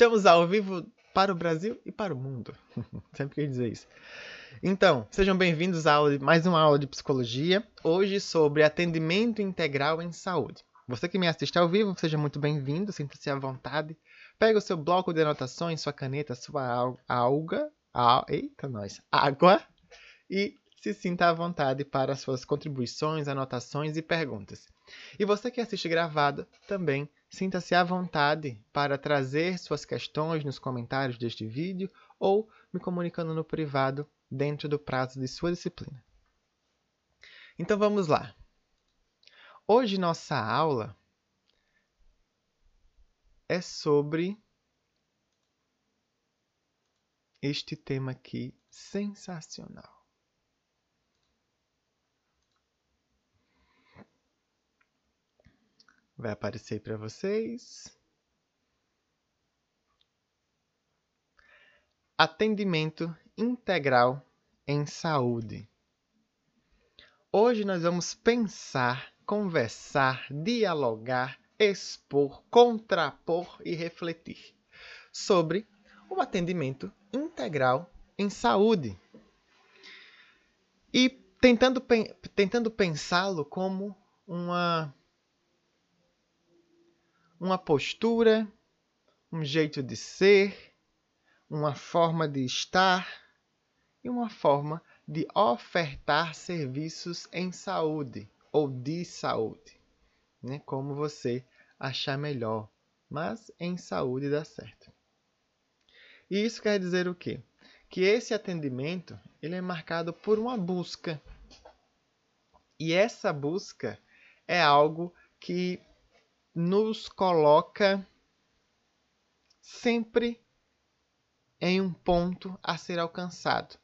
Estamos ao vivo para o Brasil e para o mundo. Sempre quis dizer isso. Então, sejam bem-vindos a mais uma aula de psicologia, hoje sobre atendimento integral em saúde. Você que me assiste ao vivo, seja muito bem-vindo, sinta-se à vontade. Pega o seu bloco de anotações, sua caneta, sua alga, a, eita nós, água e se sinta à vontade para suas contribuições, anotações e perguntas. E você que assiste gravado, também sinta-se à vontade para trazer suas questões nos comentários deste vídeo ou me comunicando no privado dentro do prazo de sua disciplina. Então vamos lá. Hoje nossa aula é sobre este tema aqui sensacional. Vai aparecer para vocês. Atendimento integral em saúde. Hoje nós vamos pensar, conversar, dialogar, expor, contrapor e refletir sobre o atendimento integral em saúde. E tentando, tentando pensá-lo como uma uma postura, um jeito de ser, uma forma de estar e uma forma de ofertar serviços em saúde ou de saúde, né? como você achar melhor, mas em saúde dá certo. E isso quer dizer o quê? Que esse atendimento ele é marcado por uma busca. E essa busca é algo que nos coloca sempre em um ponto a ser alcançado.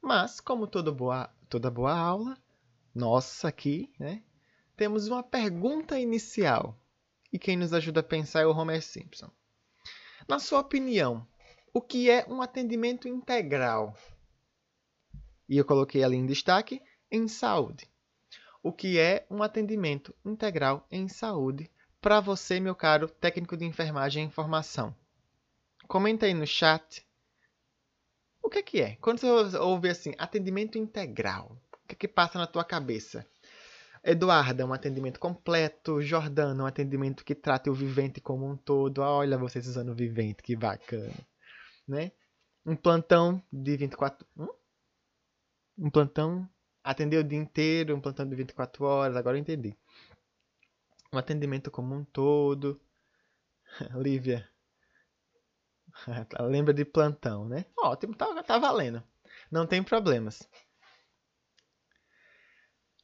Mas, como toda boa, toda boa aula, nossa aqui, né, temos uma pergunta inicial. E quem nos ajuda a pensar é o Homer Simpson. Na sua opinião, o que é um atendimento integral? E eu coloquei ali em destaque em saúde o que é um atendimento integral em saúde para você, meu caro técnico de enfermagem e informação. Comenta aí no chat. O que é que é? Quando você ouve assim, atendimento integral, o que é que passa na tua cabeça? Eduarda, um atendimento completo. Jordana, um atendimento que trata o vivente como um todo. Olha vocês usando o vivente, que bacana. Né? Um plantão de 24... Hum? Um plantão atender o dia inteiro, um plantão de 24 horas, agora eu entendi. Um atendimento como um todo. Lívia. Lembra de plantão, né? Ótimo, tá, tá valendo. Não tem problemas.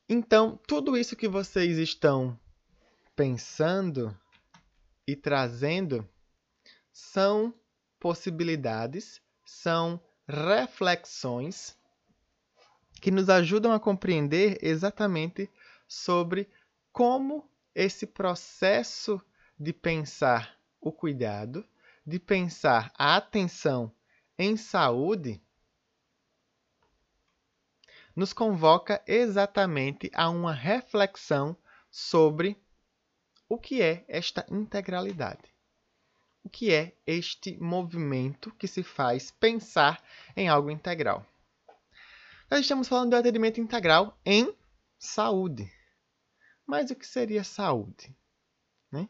Então, tudo isso que vocês estão pensando e trazendo são possibilidades, são reflexões que nos ajudam a compreender exatamente sobre como esse processo de pensar o cuidado, de pensar a atenção em saúde, nos convoca exatamente a uma reflexão sobre o que é esta integralidade. O que é este movimento que se faz pensar em algo integral. Nós estamos falando de atendimento integral em saúde. Mas o que seria saúde? Né?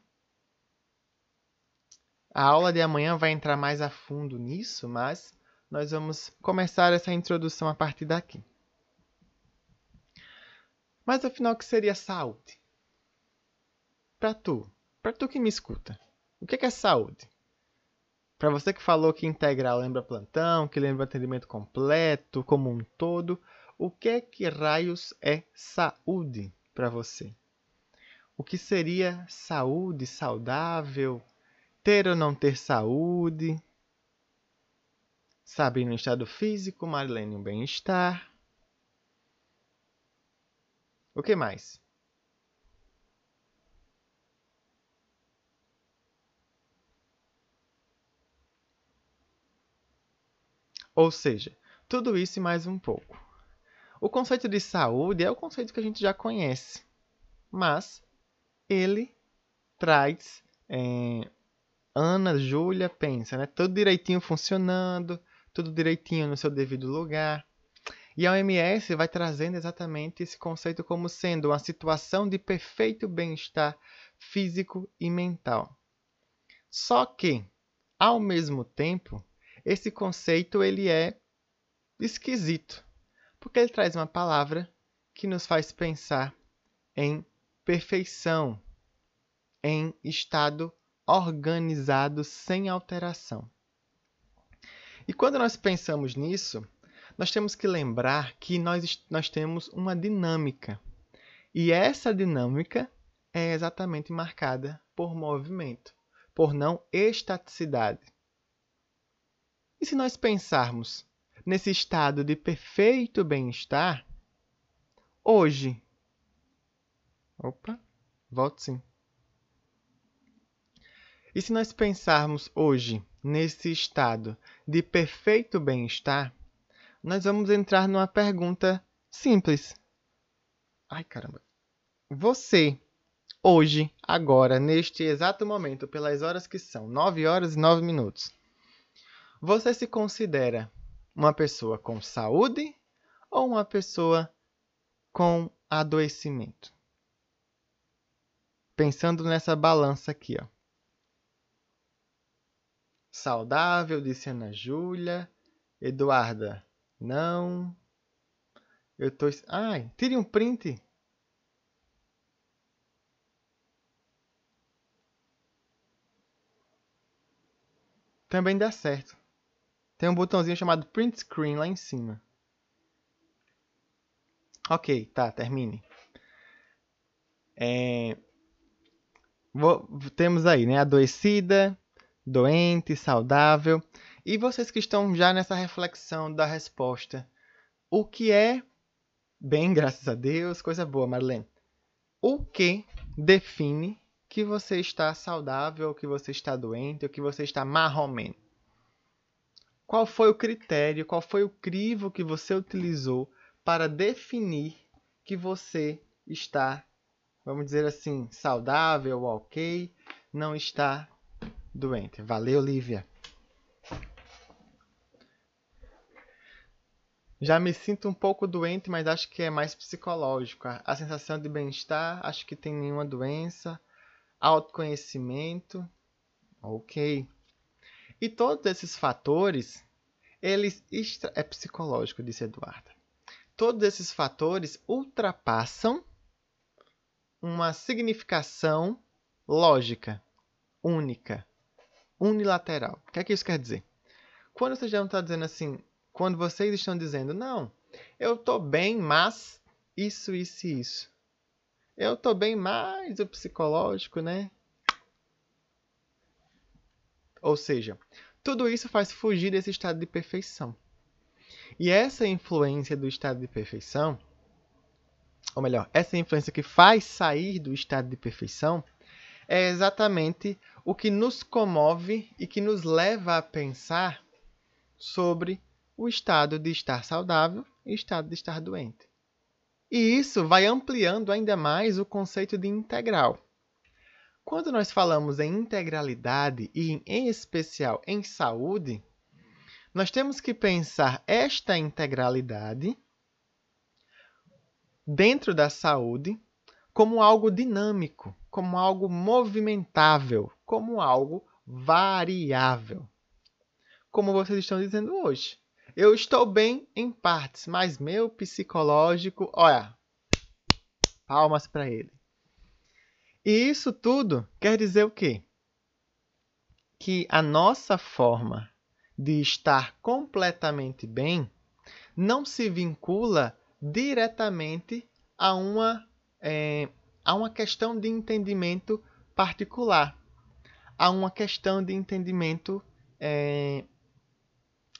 A aula de amanhã vai entrar mais a fundo nisso, mas nós vamos começar essa introdução a partir daqui. Mas afinal, o que seria saúde? Para tu, para tu que me escuta, o que é saúde? Para você que falou que integral lembra plantão, que lembra atendimento completo, como um todo, o que é que raios é saúde para você? O que seria saúde saudável? Ter ou não ter saúde? Sabrina, no estado físico, Marilene, o bem-estar. O que mais? Ou seja, tudo isso e mais um pouco. O conceito de saúde é o conceito que a gente já conhece, mas ele traz é, Ana, Júlia pensa, né? Tudo direitinho funcionando, tudo direitinho no seu devido lugar. E a OMS vai trazendo exatamente esse conceito como sendo uma situação de perfeito bem-estar físico e mental. Só que, ao mesmo tempo, esse conceito ele é esquisito, porque ele traz uma palavra que nos faz pensar em perfeição, em estado organizado sem alteração. E quando nós pensamos nisso, nós temos que lembrar que nós, nós temos uma dinâmica. E essa dinâmica é exatamente marcada por movimento, por não estaticidade. E se nós pensarmos nesse estado de perfeito bem-estar, hoje. Opa, volto sim. E se nós pensarmos hoje nesse estado de perfeito bem-estar, nós vamos entrar numa pergunta simples. Ai, caramba. Você, hoje, agora, neste exato momento, pelas horas que são 9 horas e 9 minutos, você se considera uma pessoa com saúde ou uma pessoa com adoecimento? Pensando nessa balança aqui, ó. Saudável, disse Ana Júlia. Eduarda, não. Eu tô. Ai, tire um print. Também dá certo. Tem um botãozinho chamado Print Screen lá em cima. Ok, tá, termine. É... Vou... Temos aí, né? Adoecida, doente, saudável. E vocês que estão já nessa reflexão da resposta. O que é bem, graças a Deus, coisa boa, Marlene. O que define que você está saudável, que você está doente, ou que você está marromeno? Qual foi o critério, qual foi o crivo que você utilizou para definir que você está, vamos dizer assim, saudável, ok, não está doente. Valeu, Lívia. Já me sinto um pouco doente, mas acho que é mais psicológico. A sensação de bem-estar, acho que tem nenhuma doença. Autoconhecimento, ok. E todos esses fatores, eles é psicológico, disse Eduardo. Todos esses fatores ultrapassam uma significação lógica, única unilateral. O que é que isso quer dizer? Quando você já não está dizendo assim, quando vocês estão dizendo, não, eu estou bem, mas isso, isso e isso. Eu estou bem, mas o psicológico, né? Ou seja, tudo isso faz fugir desse estado de perfeição. E essa influência do estado de perfeição, ou melhor, essa influência que faz sair do estado de perfeição, é exatamente o que nos comove e que nos leva a pensar sobre o estado de estar saudável e o estado de estar doente. E isso vai ampliando ainda mais o conceito de integral. Quando nós falamos em integralidade e, em especial, em saúde, nós temos que pensar esta integralidade dentro da saúde como algo dinâmico, como algo movimentável, como algo variável. Como vocês estão dizendo hoje. Eu estou bem em partes, mas meu psicológico, olha, palmas para ele. E isso tudo quer dizer o quê? Que a nossa forma de estar completamente bem não se vincula diretamente a uma é, há uma questão de entendimento particular, há uma questão de entendimento é,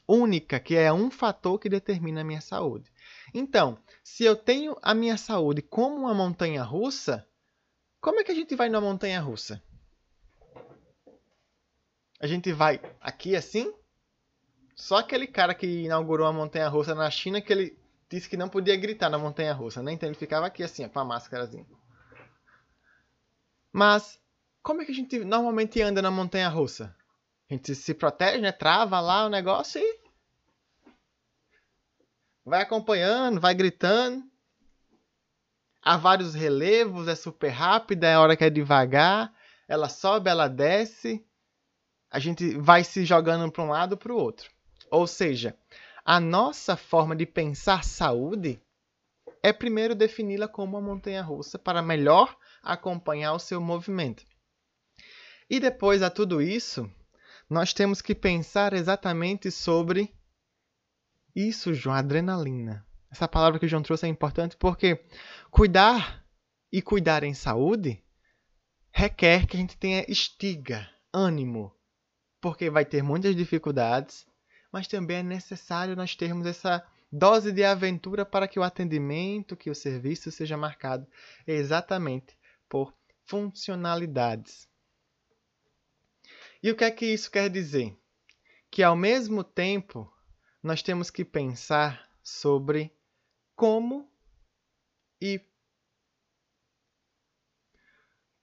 única, que é um fator que determina a minha saúde. Então, se eu tenho a minha saúde como uma montanha russa, como é que a gente vai na montanha russa? A gente vai aqui assim? Só aquele cara que inaugurou a montanha russa na China que ele disse que não podia gritar na montanha russa, né? Então ele ficava aqui assim, com a máscarazinha. Mas Como é que a gente normalmente anda na montanha russa? A gente se protege, né? Trava lá o negócio e vai acompanhando, vai gritando. Há vários relevos, é super rápida, é hora que é devagar, ela sobe, ela desce. A gente vai se jogando para um lado para o outro. Ou seja, a nossa forma de pensar saúde é primeiro defini-la como uma montanha russa para melhor acompanhar o seu movimento. E depois a tudo isso, nós temos que pensar exatamente sobre isso, João, adrenalina. Essa palavra que o João trouxe é importante porque cuidar e cuidar em saúde requer que a gente tenha estiga, ânimo, porque vai ter muitas dificuldades, mas também é necessário nós termos essa dose de aventura para que o atendimento, que o serviço seja marcado exatamente por funcionalidades. E o que é que isso quer dizer? Que ao mesmo tempo nós temos que pensar sobre como e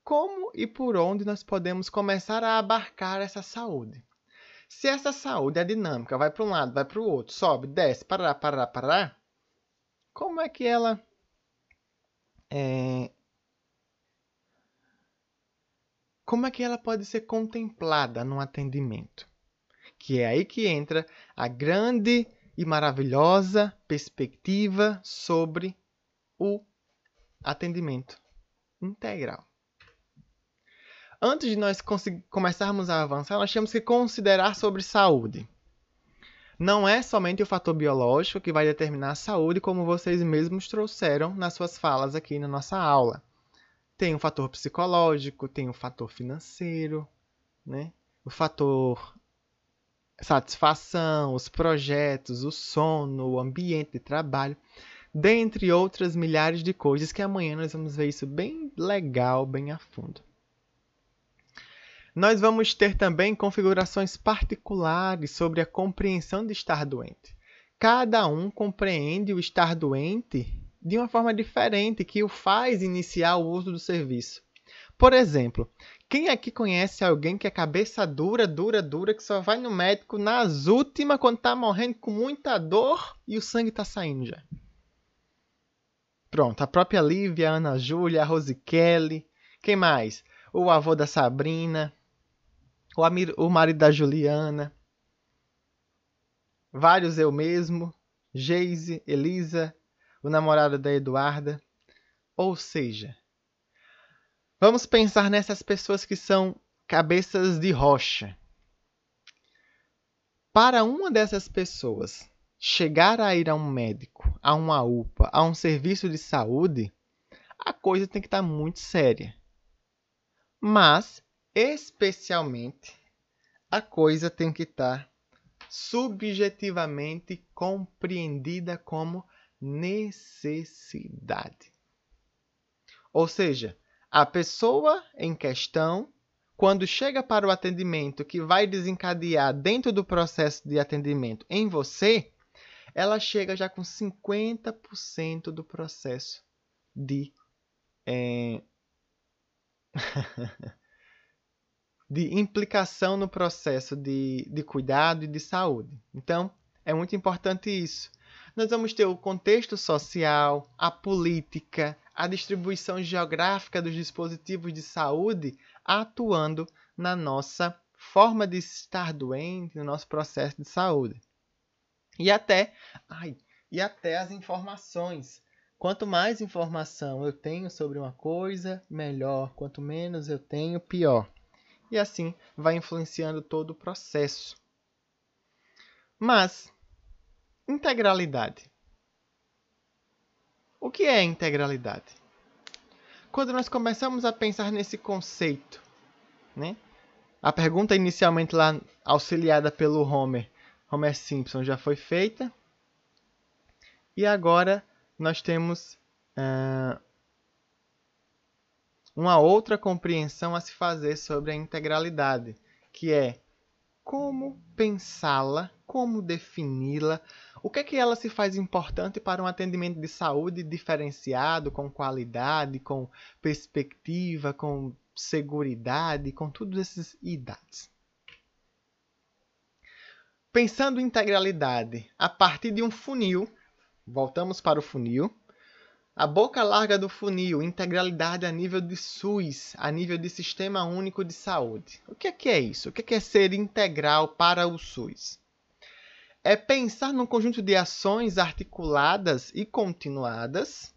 como e por onde nós podemos começar a abarcar essa saúde. Se essa saúde é dinâmica, vai para um lado, vai para o outro, sobe, desce, parará, parará, parará, como é que ela é... como é que ela pode ser contemplada no atendimento? Que é aí que entra a grande e maravilhosa perspectiva sobre o atendimento integral antes de nós começarmos a avançar, nós temos que considerar sobre saúde. Não é somente o fator biológico que vai determinar a saúde, como vocês mesmos trouxeram nas suas falas aqui na nossa aula. Tem o fator psicológico, tem o fator financeiro, né? o fator satisfação, os projetos, o sono, o ambiente de trabalho, dentre outras milhares de coisas que amanhã nós vamos ver isso bem legal, bem a fundo. Nós vamos ter também configurações particulares sobre a compreensão de estar doente. Cada um compreende o estar doente de uma forma diferente que o faz iniciar o uso do serviço. Por exemplo, quem aqui conhece alguém que é cabeça dura, dura, dura, que só vai no médico nas últimas quando está morrendo com muita dor e o sangue está saindo já? Pronto, a própria Lívia, a Ana Júlia, a Rose Kelly. Quem mais? O avô da Sabrina, o, Amir, o marido da Juliana, vários eu mesmo, Geise, Elisa, o namorado da Eduarda. Ou seja, vamos pensar nessas pessoas que são cabeças de rocha. Para uma dessas pessoas chegar a ir a um médico, a uma UPA, a um serviço de saúde, a coisa tem que estar muito séria. Mas especialmente, a coisa tem que estar subjetivamente compreendida como necessidade. Ou seja, a pessoa em questão, quando chega para o atendimento que vai desencadear dentro do processo de atendimento em você, ela chega já com 50% do processo de. É... de implicação no processo de, de cuidado e de saúde. Então, é muito importante isso. Nós vamos ter o contexto social, a política, a distribuição geográfica dos dispositivos de saúde atuando na nossa forma de estar doente, no nosso processo de saúde. E até, ai, e até as informações. Quanto mais informação eu tenho sobre uma coisa, melhor. Quanto menos eu tenho, pior e assim vai influenciando todo o processo. Mas, integralidade. O que é integralidade? Quando nós começamos a pensar nesse conceito, né? A pergunta inicialmente lá auxiliada pelo Homer, Homer Simpson, já foi feita. E agora nós temos uh, uma outra compreensão a se fazer sobre a integralidade, que é como pensá-la, como defini-la, o que é que ela se faz importante para um atendimento de saúde diferenciado, com qualidade, com perspectiva, com seguridade, com todos esses idades. Pensando em integralidade a partir de um funil, voltamos para o funil. A boca larga do funil, integralidade a nível de SUS, a nível de Sistema Único de Saúde. O que é, que é isso? O que é, que é ser integral para o SUS? É pensar num conjunto de ações articuladas e continuadas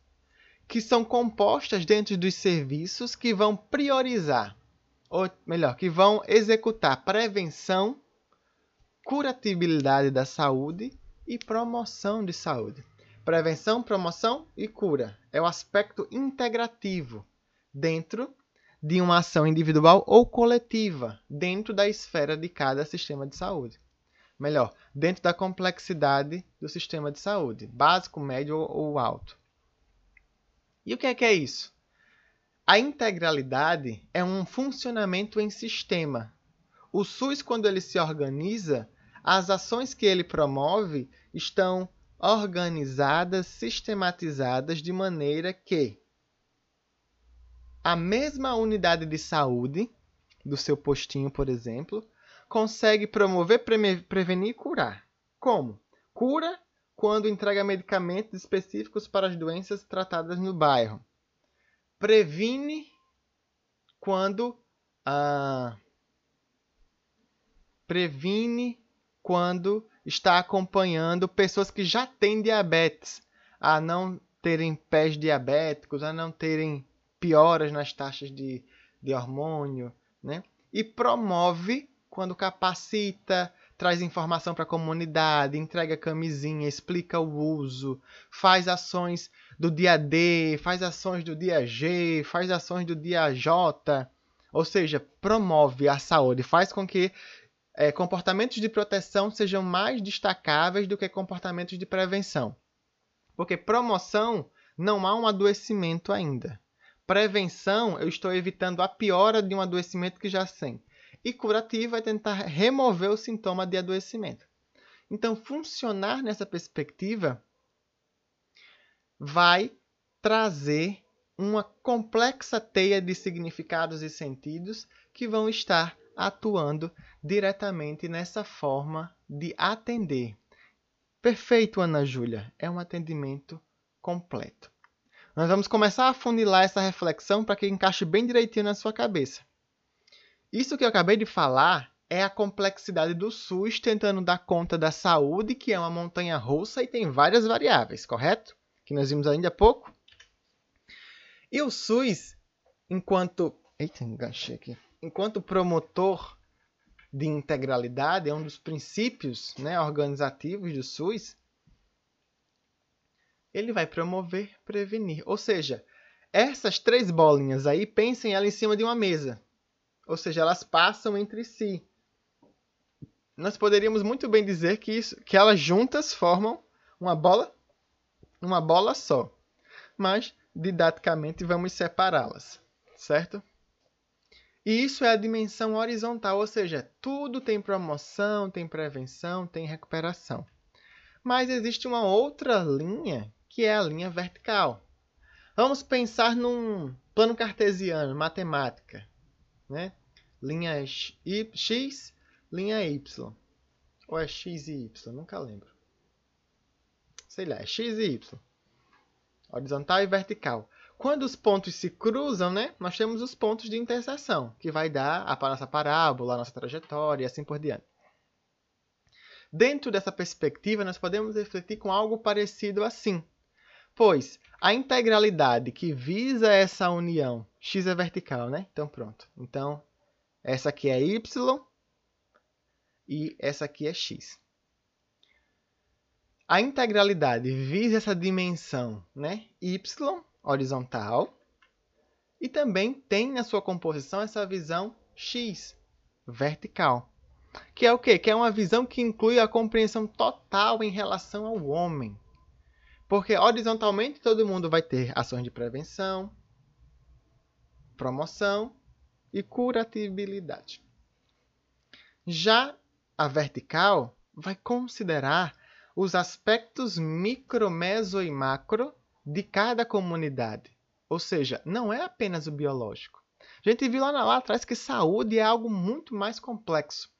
que são compostas dentro dos serviços que vão priorizar, ou melhor, que vão executar prevenção, curatibilidade da saúde e promoção de saúde. Prevenção, promoção e cura é o aspecto integrativo dentro de uma ação individual ou coletiva, dentro da esfera de cada sistema de saúde. Melhor, dentro da complexidade do sistema de saúde, básico, médio ou alto. E o que é que é isso? A integralidade é um funcionamento em sistema. O SUS, quando ele se organiza, as ações que ele promove estão organizadas, sistematizadas de maneira que a mesma unidade de saúde do seu postinho, por exemplo, consegue promover, prevenir e curar. Como? Cura quando entrega medicamentos específicos para as doenças tratadas no bairro. Previne quando ah, previne quando está acompanhando pessoas que já têm diabetes a não terem pés diabéticos, a não terem pioras nas taxas de, de hormônio, né? E promove quando capacita, traz informação para a comunidade, entrega camisinha, explica o uso, faz ações do dia D, faz ações do dia G, faz ações do dia J, ou seja, promove a saúde, faz com que é, comportamentos de proteção sejam mais destacáveis do que comportamentos de prevenção. Porque promoção não há um adoecimento ainda. Prevenção, eu estou evitando a piora de um adoecimento que já tem. E curativo é tentar remover o sintoma de adoecimento. Então, funcionar nessa perspectiva vai trazer uma complexa teia de significados e sentidos que vão estar atuando diretamente nessa forma de atender. Perfeito, Ana Júlia, é um atendimento completo. Nós vamos começar a funilar essa reflexão para que encaixe bem direitinho na sua cabeça. Isso que eu acabei de falar é a complexidade do SUS tentando dar conta da saúde, que é uma montanha russa e tem várias variáveis, correto? Que nós vimos ainda há pouco. E o SUS, enquanto. Eita, enganchei aqui enquanto promotor de integralidade, é um dos princípios né, organizativos do SUS, ele vai promover, prevenir. Ou seja, essas três bolinhas aí, pensem elas em cima de uma mesa. Ou seja, elas passam entre si. Nós poderíamos muito bem dizer que, isso, que elas juntas formam uma bola, uma bola só. Mas, didaticamente, vamos separá-las, certo? E isso é a dimensão horizontal, ou seja, tudo tem promoção, tem prevenção, tem recuperação. Mas existe uma outra linha, que é a linha vertical. Vamos pensar num plano cartesiano, matemática. Né? Linha X, linha Y. Ou é X e Y? Nunca lembro. Sei lá, é X e Y. Horizontal e vertical. Quando os pontos se cruzam, né, nós temos os pontos de interseção, que vai dar a nossa parábola, a nossa trajetória e assim por diante. Dentro dessa perspectiva, nós podemos refletir com algo parecido assim. Pois a integralidade que visa essa união, x é vertical, né? Então pronto. Então, essa aqui é y e essa aqui é x. A integralidade visa essa dimensão, né? y horizontal e também tem na sua composição essa visão X, vertical. Que é o quê? Que é uma visão que inclui a compreensão total em relação ao homem. Porque horizontalmente todo mundo vai ter ações de prevenção, promoção e curatibilidade. Já a vertical vai considerar os aspectos micro, meso e macro de cada comunidade. Ou seja, não é apenas o biológico, A gente viu lá, lá atrás que saúde é algo muito mais complexo.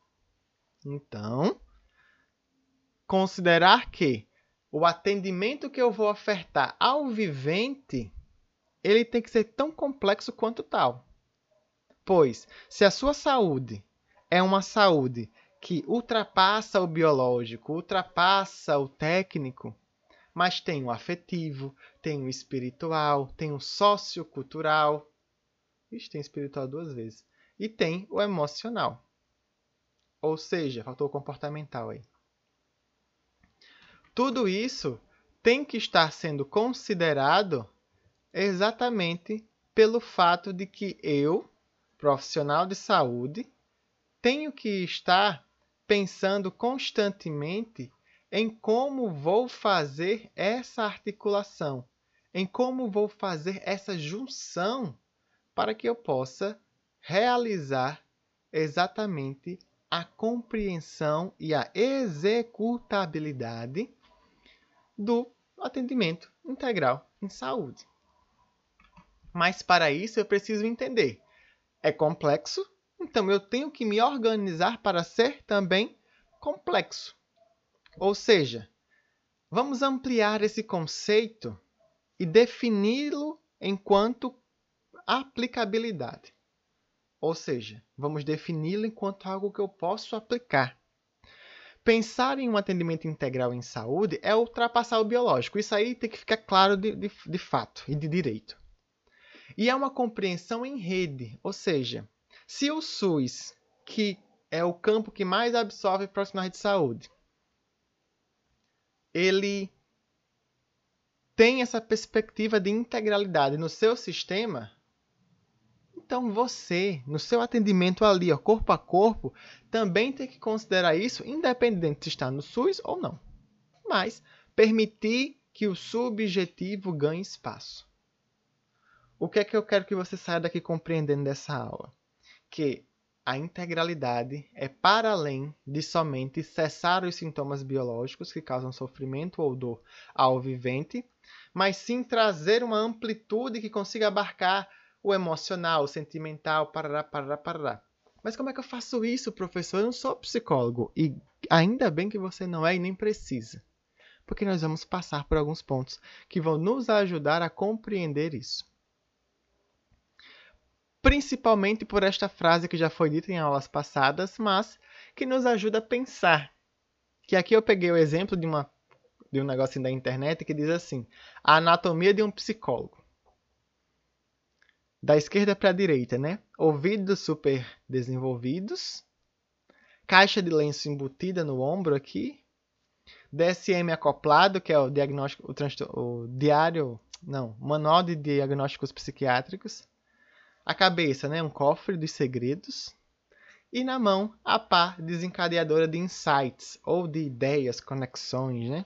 Então, considerar que o atendimento que eu vou ofertar ao vivente, ele tem que ser tão complexo quanto tal. Pois, se a sua saúde é uma saúde que ultrapassa o biológico, ultrapassa o técnico, mas tem o afetivo, tem o espiritual, tem o sociocultural. Ixi, tem espiritual duas vezes. E tem o emocional. Ou seja, faltou o comportamental aí. Tudo isso tem que estar sendo considerado exatamente pelo fato de que eu, profissional de saúde, tenho que estar pensando constantemente em como vou fazer essa articulação, em como vou fazer essa junção para que eu possa realizar exatamente a compreensão e a executabilidade do atendimento integral em saúde. Mas para isso eu preciso entender. É complexo, então eu tenho que me organizar para ser também complexo. Ou seja, vamos ampliar esse conceito e defini-lo enquanto aplicabilidade. Ou seja, vamos defini-lo enquanto algo que eu posso aplicar. Pensar em um atendimento integral em saúde é ultrapassar o biológico. Isso aí tem que ficar claro de, de, de fato e de direito. E é uma compreensão em rede, ou seja, se o SUS, que é o campo que mais absorve profissionais de saúde, ele tem essa perspectiva de integralidade no seu sistema, então você, no seu atendimento ali, ó, corpo a corpo, também tem que considerar isso, independente de estar no SUS ou não. Mas permitir que o subjetivo ganhe espaço. O que é que eu quero que você saia daqui compreendendo dessa aula? Que a integralidade é para além de somente cessar os sintomas biológicos que causam sofrimento ou dor ao vivente, mas sim trazer uma amplitude que consiga abarcar o emocional, o sentimental, parará, parará, parará. Mas como é que eu faço isso, professor? Eu não sou psicólogo. E ainda bem que você não é e nem precisa. Porque nós vamos passar por alguns pontos que vão nos ajudar a compreender isso. Principalmente por esta frase que já foi dita em aulas passadas, mas que nos ajuda a pensar. Que aqui eu peguei o exemplo de, uma, de um negocinho da internet que diz assim: a anatomia de um psicólogo da esquerda para a direita, né? Ouvidos super desenvolvidos, caixa de lenço embutida no ombro aqui, DSM acoplado, que é o diagnóstico, o, o diário, não, manual de diagnósticos psiquiátricos, a cabeça, né, um cofre dos segredos, e na mão a pá desencadeadora de insights ou de ideias, conexões, né?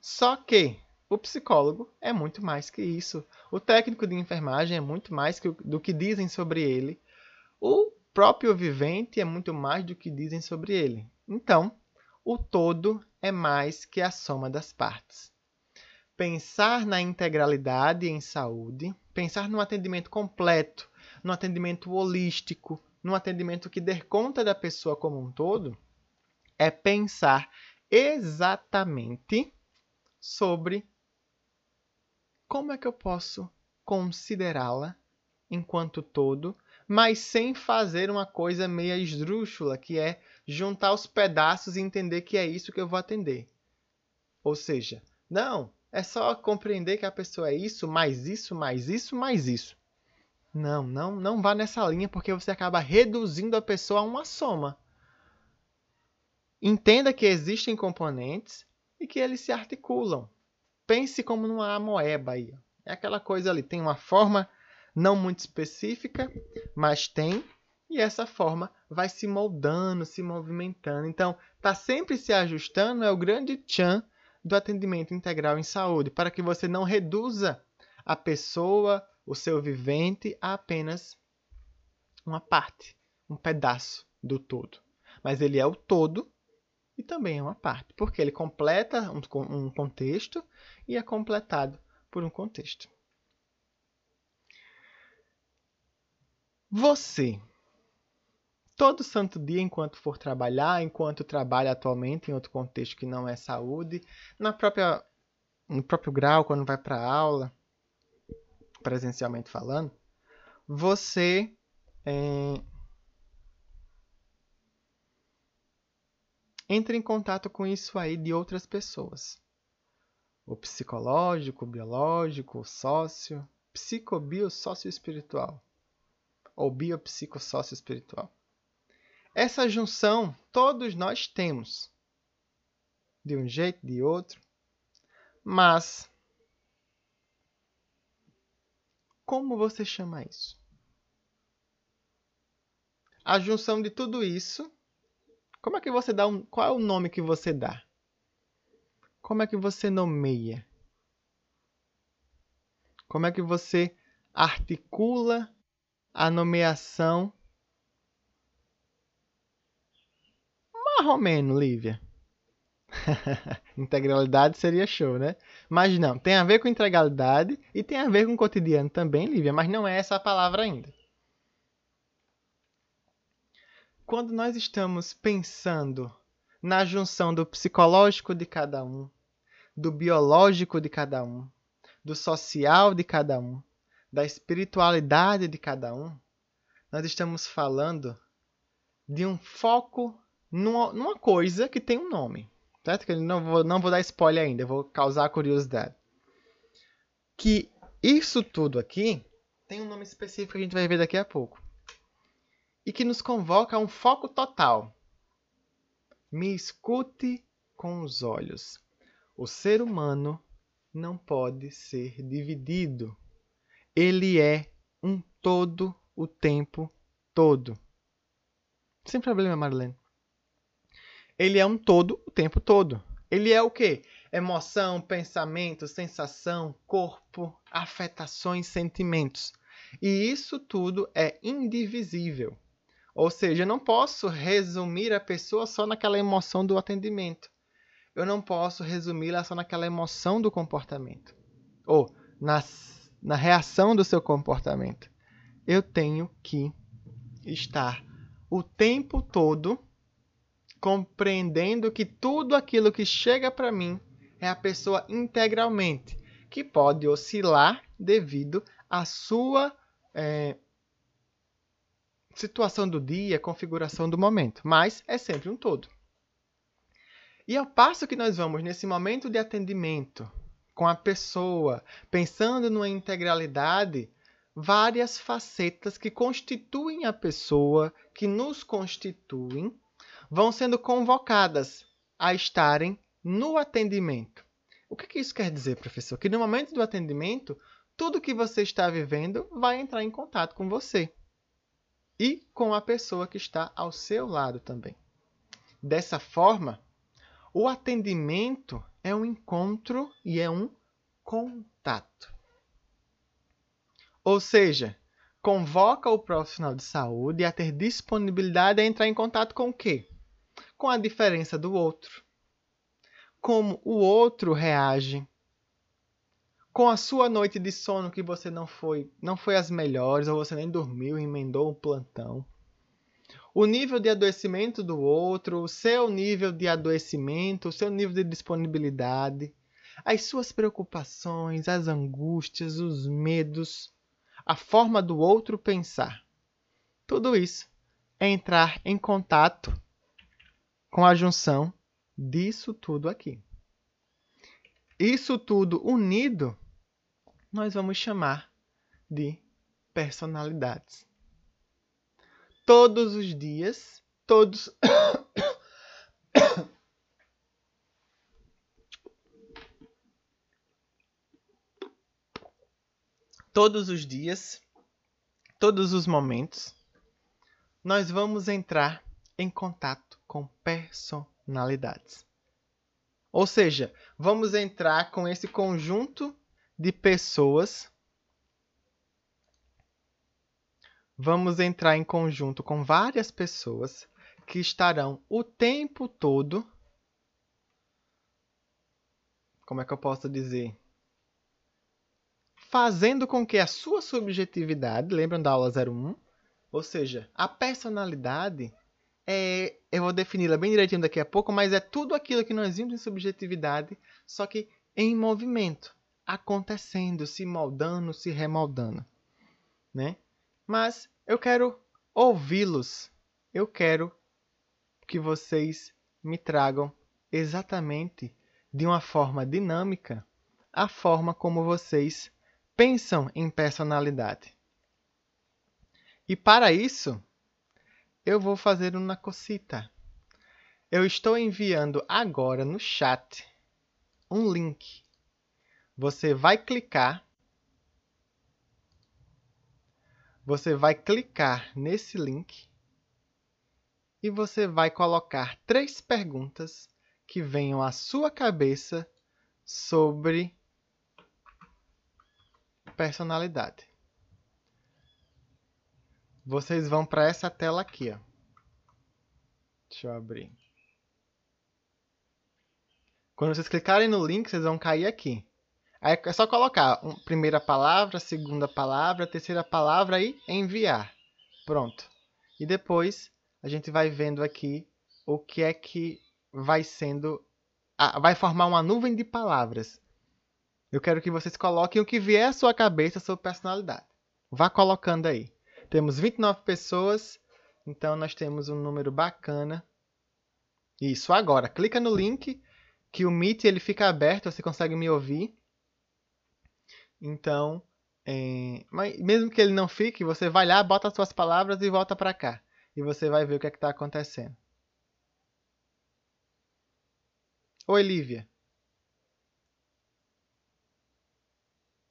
Só que o psicólogo é muito mais que isso. O técnico de enfermagem é muito mais que, do que dizem sobre ele. O próprio vivente é muito mais do que dizem sobre ele. Então, o todo é mais que a soma das partes. Pensar na integralidade em saúde, pensar num atendimento completo, num atendimento holístico, num atendimento que dê conta da pessoa como um todo, é pensar exatamente sobre como é que eu posso considerá-la enquanto todo, mas sem fazer uma coisa meia esdrúxula, que é juntar os pedaços e entender que é isso que eu vou atender. Ou seja, não, é só compreender que a pessoa é isso, mais isso, mais isso, mais isso. Não, não, não vá nessa linha porque você acaba reduzindo a pessoa a uma soma. Entenda que existem componentes e que eles se articulam pense como numa amoeba aí. É aquela coisa ali, tem uma forma não muito específica, mas tem, e essa forma vai se moldando, se movimentando. Então, está sempre se ajustando é o grande tchan do atendimento integral em saúde, para que você não reduza a pessoa, o seu vivente, a apenas uma parte, um pedaço do todo. Mas ele é o todo e também é uma parte, porque ele completa um, um contexto e é completado por um contexto. Você, todo santo dia, enquanto for trabalhar, enquanto trabalha atualmente em outro contexto que não é saúde, na própria, no próprio grau, quando vai para aula, presencialmente falando, você é, entra em contato com isso aí de outras pessoas. O psicológico, o biológico, o sócio, psicobio sócio espiritual ou biopsicossócio espiritual. Essa junção todos nós temos, de um jeito, de outro, mas como você chama isso? A junção de tudo isso, como é que você dá um, qual é o nome que você dá? Como é que você nomeia? Como é que você articula a nomeação marromeno, Lívia. integralidade seria show, né? Mas não, tem a ver com integralidade e tem a ver com cotidiano também, Lívia, mas não é essa a palavra ainda. Quando nós estamos pensando na junção do psicológico de cada um, do biológico de cada um, do social de cada um, da espiritualidade de cada um, nós estamos falando de um foco numa, numa coisa que tem um nome. Certo? Que não vou, não vou dar spoiler ainda, vou causar curiosidade. Que isso tudo aqui tem um nome específico que a gente vai ver daqui a pouco. E que nos convoca a um foco total. Me escute com os olhos. O ser humano não pode ser dividido ele é um todo o tempo todo. Sem problema, Marlene. Ele é um todo o tempo todo. Ele é o quê? Emoção, pensamento, sensação, corpo, afetações, sentimentos. E isso tudo é indivisível. Ou seja, eu não posso resumir a pessoa só naquela emoção do atendimento. Eu não posso resumi-la só naquela emoção do comportamento. Ou nas na reação do seu comportamento. Eu tenho que estar o tempo todo compreendendo que tudo aquilo que chega para mim é a pessoa integralmente, que pode oscilar devido à sua é, situação do dia, configuração do momento, mas é sempre um todo. E ao passo que nós vamos nesse momento de atendimento, com a pessoa, pensando numa integralidade, várias facetas que constituem a pessoa, que nos constituem, vão sendo convocadas a estarem no atendimento. O que, que isso quer dizer, professor? Que no momento do atendimento, tudo que você está vivendo vai entrar em contato com você e com a pessoa que está ao seu lado também. Dessa forma, o atendimento é um encontro e é um contato. Ou seja, convoca o profissional de saúde a ter disponibilidade a entrar em contato com o quê? Com a diferença do outro. Como o outro reage. Com a sua noite de sono que você não foi, não foi as melhores, ou você nem dormiu, emendou um plantão o nível de adoecimento do outro, o seu nível de adoecimento, o seu nível de disponibilidade, as suas preocupações, as angústias, os medos, a forma do outro pensar. Tudo isso é entrar em contato com a junção disso tudo aqui. Isso tudo unido, nós vamos chamar de personalidades todos os dias, todos. todos os dias, todos os momentos, nós vamos entrar em contato com personalidades. Ou seja, vamos entrar com esse conjunto de pessoas vamos entrar em conjunto com várias pessoas que estarão o tempo todo. Como é que eu posso dizer? Fazendo com que a sua subjetividade, lembram da aula 01? Ou seja, a personalidade é, eu vou defini-la bem direitinho daqui a pouco, mas é tudo aquilo que nós vimos em subjetividade, só que em movimento, acontecendo, se moldando, se remoldando, né? Mas eu quero ouvi-los. Eu quero que vocês me tragam exatamente de uma forma dinâmica a forma como vocês pensam em personalidade. E para isso, eu vou fazer uma cosita. Eu estou enviando agora no chat um link. Você vai clicar. Você vai clicar nesse link e você vai colocar três perguntas que venham à sua cabeça sobre personalidade vocês vão para essa tela aqui, ó. Deixa eu abrir. Quando vocês clicarem no link, vocês vão cair aqui. Aí é só colocar um, primeira palavra, segunda palavra, terceira palavra e enviar. Pronto. E depois a gente vai vendo aqui o que é que vai sendo. Ah, vai formar uma nuvem de palavras. Eu quero que vocês coloquem o que vier à sua cabeça sobre personalidade. Vá colocando aí. Temos 29 pessoas, então nós temos um número bacana. Isso, agora, clica no link que o Meet ele fica aberto, você consegue me ouvir. Então, é... mas mesmo que ele não fique, você vai lá, bota as suas palavras e volta para cá. E você vai ver o que é está acontecendo. Oi, Lívia.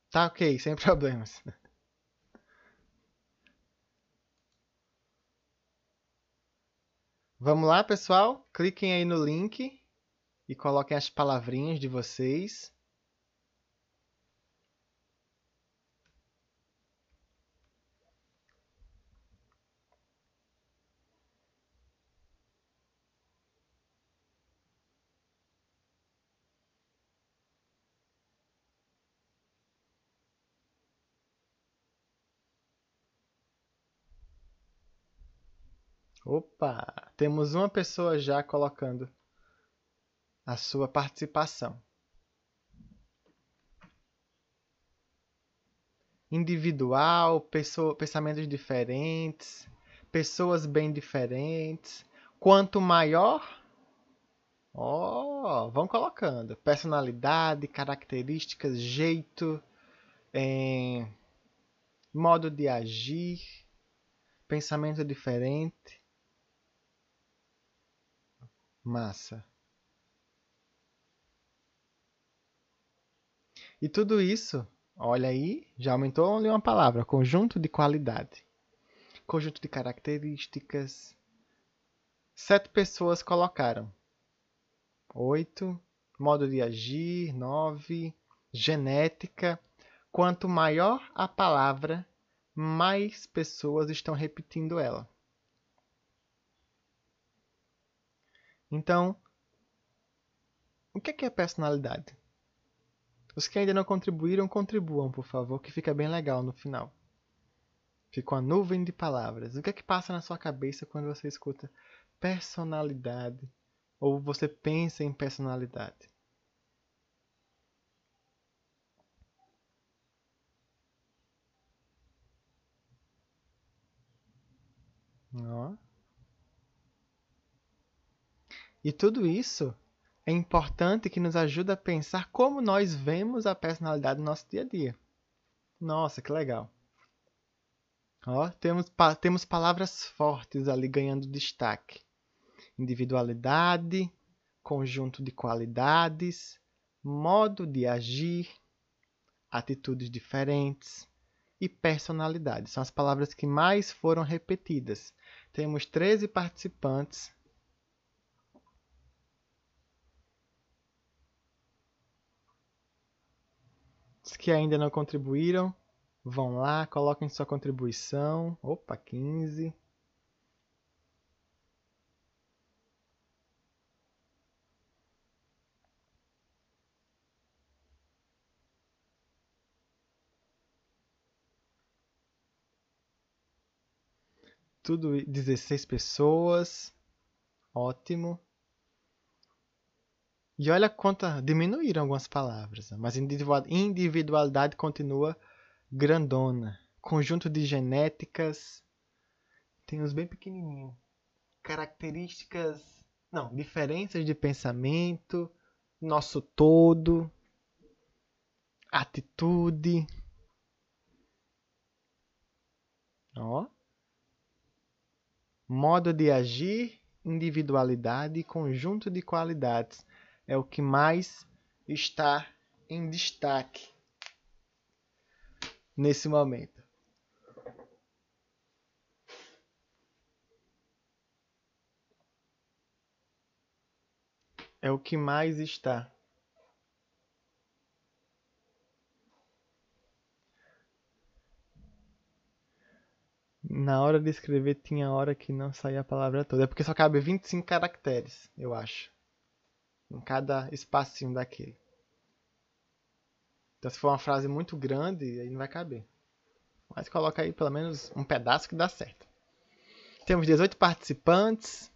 Tá ok, sem problemas. Vamos lá, pessoal? Cliquem aí no link e coloquem as palavrinhas de vocês. Opa! Temos uma pessoa já colocando a sua participação. Individual, pessoa, pensamentos diferentes, pessoas bem diferentes. Quanto maior, ó, oh, vão colocando personalidade, características, jeito, é, modo de agir, pensamento diferente. Massa. E tudo isso, olha aí, já aumentou ali uma palavra, conjunto de qualidade. Conjunto de características. Sete pessoas colocaram. Oito. Modo de agir. Nove. Genética. Quanto maior a palavra, mais pessoas estão repetindo ela. Então, o que é, é personalidade? Os que ainda não contribuíram, contribuam, por favor, que fica bem legal no final. Fica uma nuvem de palavras. O que é que passa na sua cabeça quando você escuta personalidade? Ou você pensa em personalidade? Ó. E tudo isso é importante que nos ajuda a pensar como nós vemos a personalidade no nosso dia a dia. Nossa, que legal. Ó, temos, pa temos palavras fortes ali ganhando destaque. Individualidade, conjunto de qualidades, modo de agir, atitudes diferentes e personalidade. São as palavras que mais foram repetidas. Temos 13 participantes que ainda não contribuíram, vão lá, coloquem sua contribuição. Opa, 15. tudo 16 pessoas. Ótimo. E olha quanto diminuíram algumas palavras, mas individualidade continua grandona. Conjunto de genéticas. Tem uns bem pequenininhos. Características, não, diferenças de pensamento, nosso todo, atitude. Ó. Modo de agir, individualidade e conjunto de qualidades é o que mais está em destaque nesse momento. É o que mais está. Na hora de escrever tinha hora que não saía a palavra toda. É porque só cabe 25 caracteres, eu acho em cada espacinho daquele. Então, se for uma frase muito grande, aí não vai caber. Mas coloca aí pelo menos um pedaço que dá certo. Temos 18 participantes.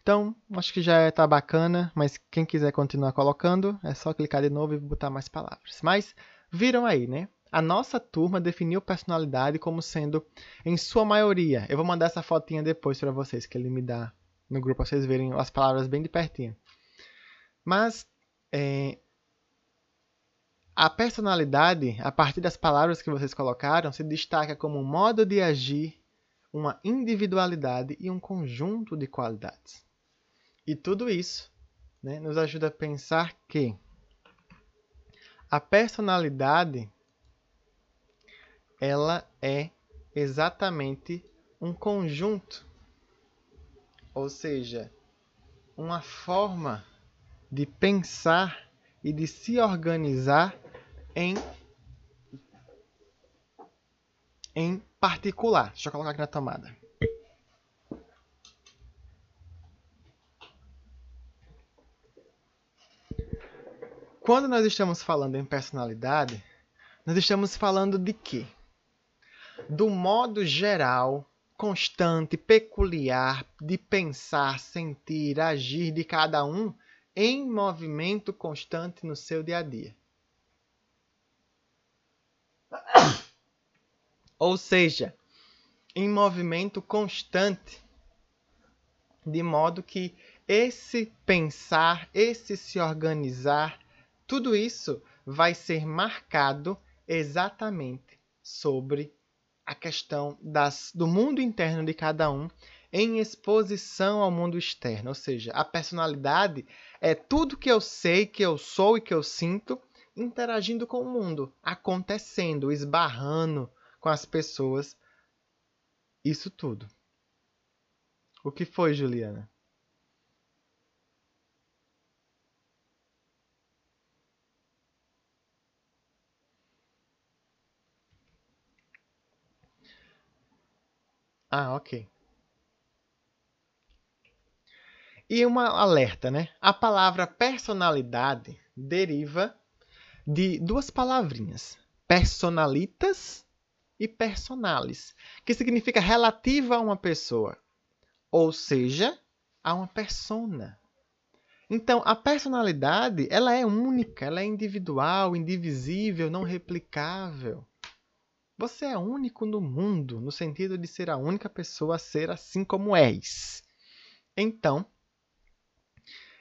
Então, acho que já está bacana, mas quem quiser continuar colocando, é só clicar de novo e botar mais palavras. Mas viram aí, né? A nossa turma definiu personalidade como sendo, em sua maioria, eu vou mandar essa fotinha depois para vocês, que ele me dá no grupo, para vocês verem as palavras bem de pertinho. Mas é, a personalidade, a partir das palavras que vocês colocaram, se destaca como um modo de agir, uma individualidade e um conjunto de qualidades. E tudo isso né, nos ajuda a pensar que a personalidade ela é exatamente um conjunto, ou seja, uma forma de pensar e de se organizar em em particular. Deixa eu colocar aqui na tomada. Quando nós estamos falando em personalidade, nós estamos falando de quê? Do modo geral, constante, peculiar de pensar, sentir, agir de cada um em movimento constante no seu dia a dia. Ou seja, em movimento constante, de modo que esse pensar, esse se organizar, tudo isso vai ser marcado exatamente sobre a questão das, do mundo interno de cada um em exposição ao mundo externo. Ou seja, a personalidade é tudo que eu sei, que eu sou e que eu sinto interagindo com o mundo, acontecendo, esbarrando com as pessoas. Isso tudo. O que foi, Juliana? Ah, ok. E uma alerta, né? A palavra personalidade deriva de duas palavrinhas, personalitas e personalis, que significa relativa a uma pessoa, ou seja, a uma persona. Então, a personalidade, ela é única, ela é individual, indivisível, não replicável. Você é único no mundo, no sentido de ser a única pessoa a ser assim como és. Então,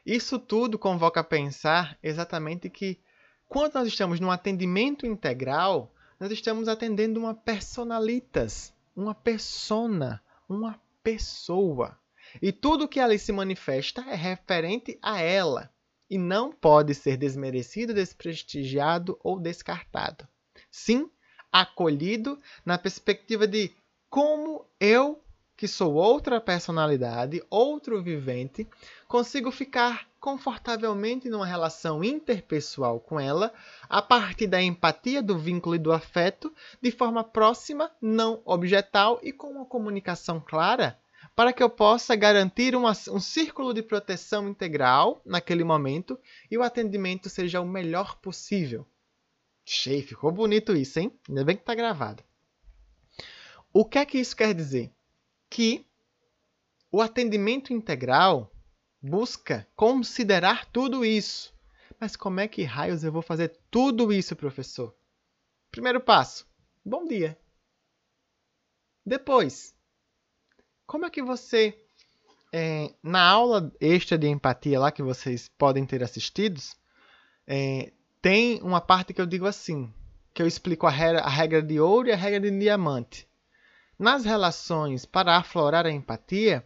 isso tudo convoca a pensar exatamente que quando nós estamos num atendimento integral, nós estamos atendendo uma personalitas, uma persona, uma pessoa. E tudo que ali se manifesta é referente a ela e não pode ser desmerecido, desprestigiado ou descartado. Sim, acolhido na perspectiva de como eu, que sou outra personalidade, outro vivente, consigo ficar confortavelmente numa relação interpessoal com ela, a partir da empatia, do vínculo e do afeto, de forma próxima, não objetal e com uma comunicação clara, para que eu possa garantir uma, um círculo de proteção integral naquele momento e o atendimento seja o melhor possível. Cheio, ficou bonito isso, hein? Ainda bem que tá gravado. O que é que isso quer dizer? Que o atendimento integral busca considerar tudo isso. Mas como é que raios eu vou fazer tudo isso, professor? Primeiro passo: bom dia. Depois, como é que você, é, na aula extra de empatia lá que vocês podem ter assistidos, é, tem uma parte que eu digo assim, que eu explico a regra, a regra de ouro e a regra de diamante. Nas relações, para aflorar a empatia,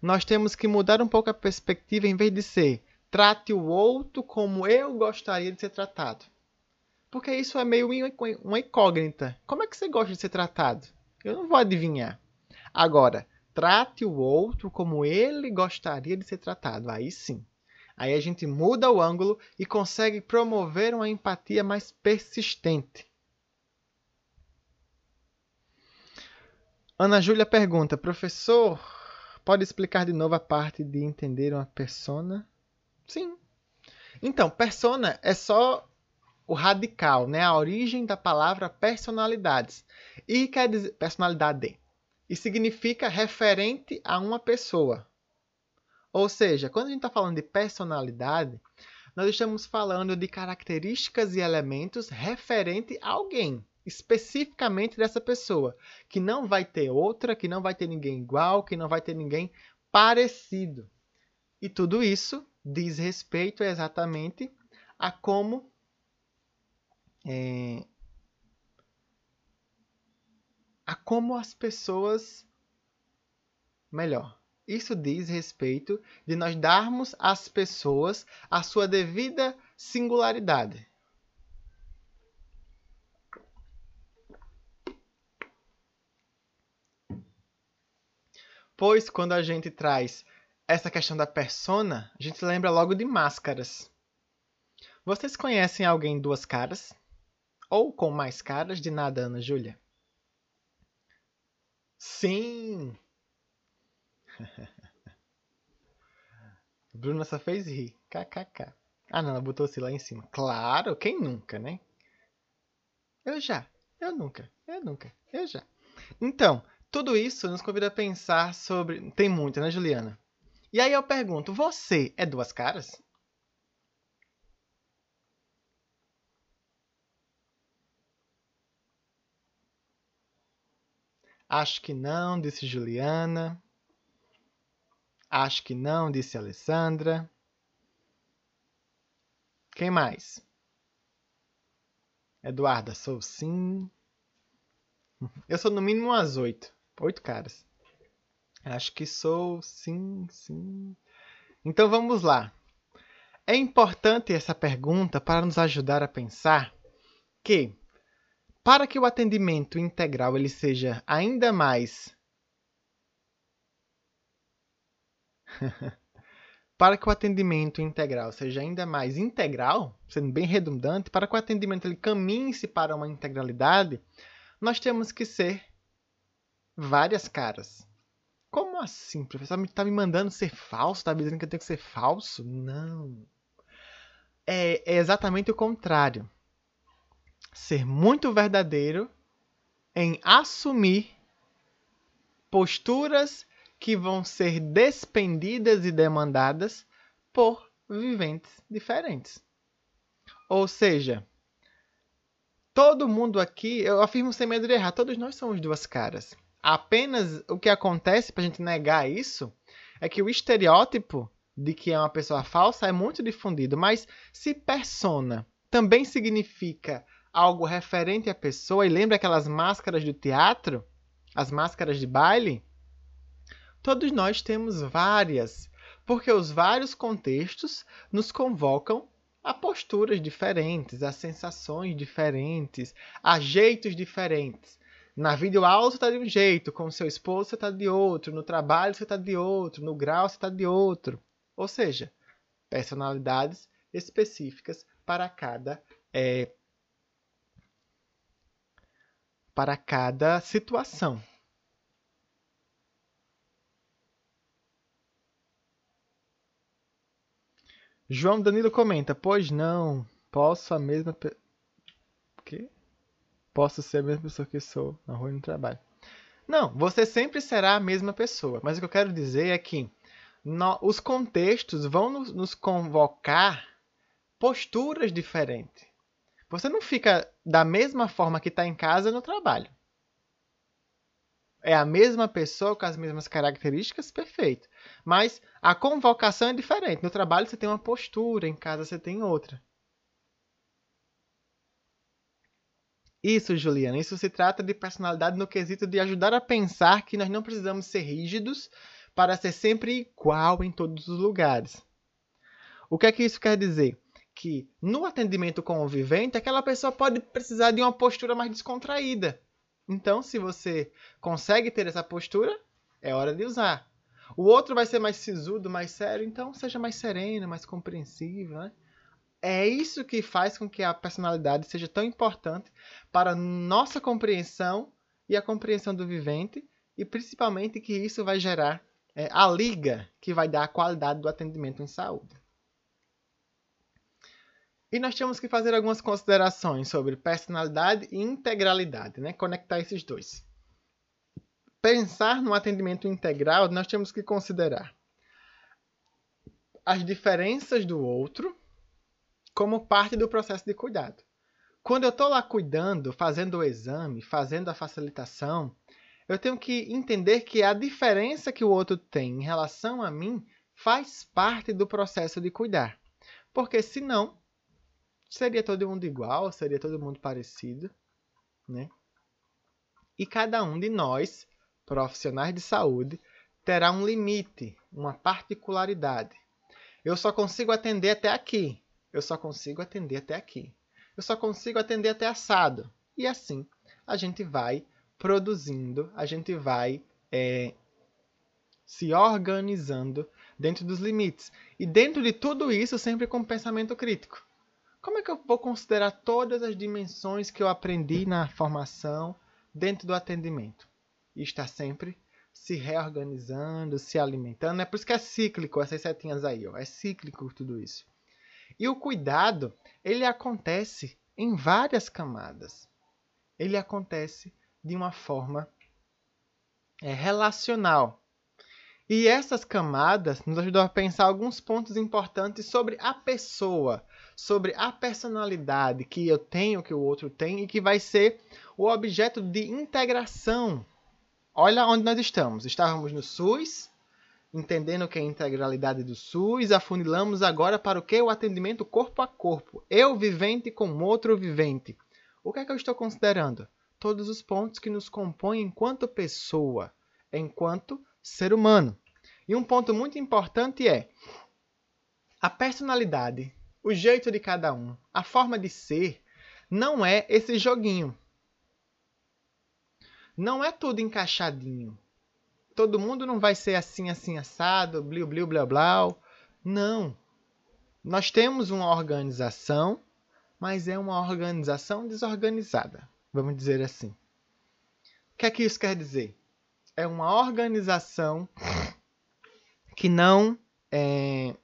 nós temos que mudar um pouco a perspectiva em vez de ser trate o outro como eu gostaria de ser tratado. Porque isso é meio uma incógnita. Como é que você gosta de ser tratado? Eu não vou adivinhar. Agora, trate o outro como ele gostaria de ser tratado. Aí sim. Aí a gente muda o ângulo e consegue promover uma empatia mais persistente. Ana Júlia pergunta: Professor, pode explicar de novo a parte de entender uma persona? Sim. Então, persona é só o radical, né? A origem da palavra personalidades. E quer dizer personalidade. E significa referente a uma pessoa. Ou seja, quando a gente está falando de personalidade, nós estamos falando de características e elementos referente a alguém, especificamente dessa pessoa, que não vai ter outra, que não vai ter ninguém igual, que não vai ter ninguém parecido. E tudo isso diz respeito exatamente a como é, a como as pessoas melhor. Isso diz respeito de nós darmos às pessoas a sua devida singularidade. Pois quando a gente traz essa questão da persona, a gente lembra logo de máscaras. Vocês conhecem alguém duas caras? Ou com mais caras de nada, Ana Júlia? Sim! Bruna só fez rir. KKK. Ah, não, ela botou assim lá em cima. Claro, quem nunca, né? Eu já. Eu nunca. Eu nunca. Eu já. Então, tudo isso nos convida a pensar sobre. Tem muito, né, Juliana? E aí eu pergunto: você é duas caras? Acho que não, disse Juliana. Acho que não, disse Alessandra. Quem mais? Eduarda, sou sim. Eu sou no mínimo umas oito. Oito caras. Acho que sou sim, sim. Então vamos lá. É importante essa pergunta para nos ajudar a pensar que para que o atendimento integral ele seja ainda mais para que o atendimento integral seja ainda mais integral, sendo bem redundante, para que o atendimento ele caminhe-se para uma integralidade, nós temos que ser várias caras. Como assim, professor? Está me mandando ser falso? Está me dizendo que eu tenho que ser falso? Não. É, é exatamente o contrário ser muito verdadeiro em assumir posturas que vão ser despendidas e demandadas por viventes diferentes. Ou seja, todo mundo aqui, eu afirmo sem medo de errar, todos nós somos duas caras. Apenas o que acontece para a gente negar isso é que o estereótipo de que é uma pessoa falsa é muito difundido, mas se persona também significa algo referente à pessoa e lembra aquelas máscaras do teatro, as máscaras de baile, todos nós temos várias, porque os vários contextos nos convocam a posturas diferentes, a sensações diferentes, a jeitos diferentes. Na videoaula você está de um jeito, com seu esposo você está de outro, no trabalho você está de outro, no grau você está de outro. Ou seja, personalidades específicas para cada é, para cada situação. João Danilo comenta: Pois não, posso a mesma. Pe... Que? Posso ser a mesma pessoa que sou na rua e no trabalho. Não, você sempre será a mesma pessoa. Mas o que eu quero dizer é que no, os contextos vão nos, nos convocar posturas diferentes. Você não fica da mesma forma que está em casa no trabalho. É a mesma pessoa com as mesmas características, perfeito. Mas a convocação é diferente. No trabalho você tem uma postura, em casa você tem outra. Isso, Juliana, isso se trata de personalidade no quesito de ajudar a pensar que nós não precisamos ser rígidos para ser sempre igual em todos os lugares. O que é que isso quer dizer? Que no atendimento com o vivente, aquela pessoa pode precisar de uma postura mais descontraída. Então, se você consegue ter essa postura, é hora de usar. O outro vai ser mais sisudo, mais sério, então seja mais sereno, mais compreensivo, né? É isso que faz com que a personalidade seja tão importante para nossa compreensão e a compreensão do vivente, e principalmente que isso vai gerar é, a liga que vai dar a qualidade do atendimento em saúde. E nós temos que fazer algumas considerações sobre personalidade e integralidade, né? conectar esses dois. Pensar no atendimento integral, nós temos que considerar as diferenças do outro, como parte do processo de cuidado. Quando eu estou lá cuidando, fazendo o exame, fazendo a facilitação, eu tenho que entender que a diferença que o outro tem em relação a mim faz parte do processo de cuidar. Porque senão, seria todo mundo igual, seria todo mundo parecido, né? E cada um de nós, profissionais de saúde, terá um limite, uma particularidade. Eu só consigo atender até aqui eu só consigo atender até aqui. Eu só consigo atender até assado. E assim a gente vai produzindo, a gente vai é, se organizando dentro dos limites. E dentro de tudo isso, sempre com pensamento crítico. Como é que eu vou considerar todas as dimensões que eu aprendi na formação dentro do atendimento? E está sempre se reorganizando, se alimentando. É por isso que é cíclico essas setinhas aí, ó. É cíclico tudo isso. E o cuidado, ele acontece em várias camadas. Ele acontece de uma forma é, relacional. E essas camadas nos ajudam a pensar alguns pontos importantes sobre a pessoa, sobre a personalidade que eu tenho, que o outro tem e que vai ser o objeto de integração. Olha onde nós estamos. Estávamos no SUS, entendendo o que é a integralidade do SUS, afunilamos agora para o que? O atendimento corpo a corpo. Eu vivente com outro vivente. O que é que eu estou considerando? Todos os pontos que nos compõem enquanto pessoa, enquanto ser humano. E um ponto muito importante é a personalidade, o jeito de cada um, a forma de ser, não é esse joguinho. Não é tudo encaixadinho todo mundo não vai ser assim, assim, assado, bliu, bliu, blá, blá. Não. Nós temos uma organização, mas é uma organização desorganizada, vamos dizer assim. O que é que isso quer dizer? É uma organização que não é,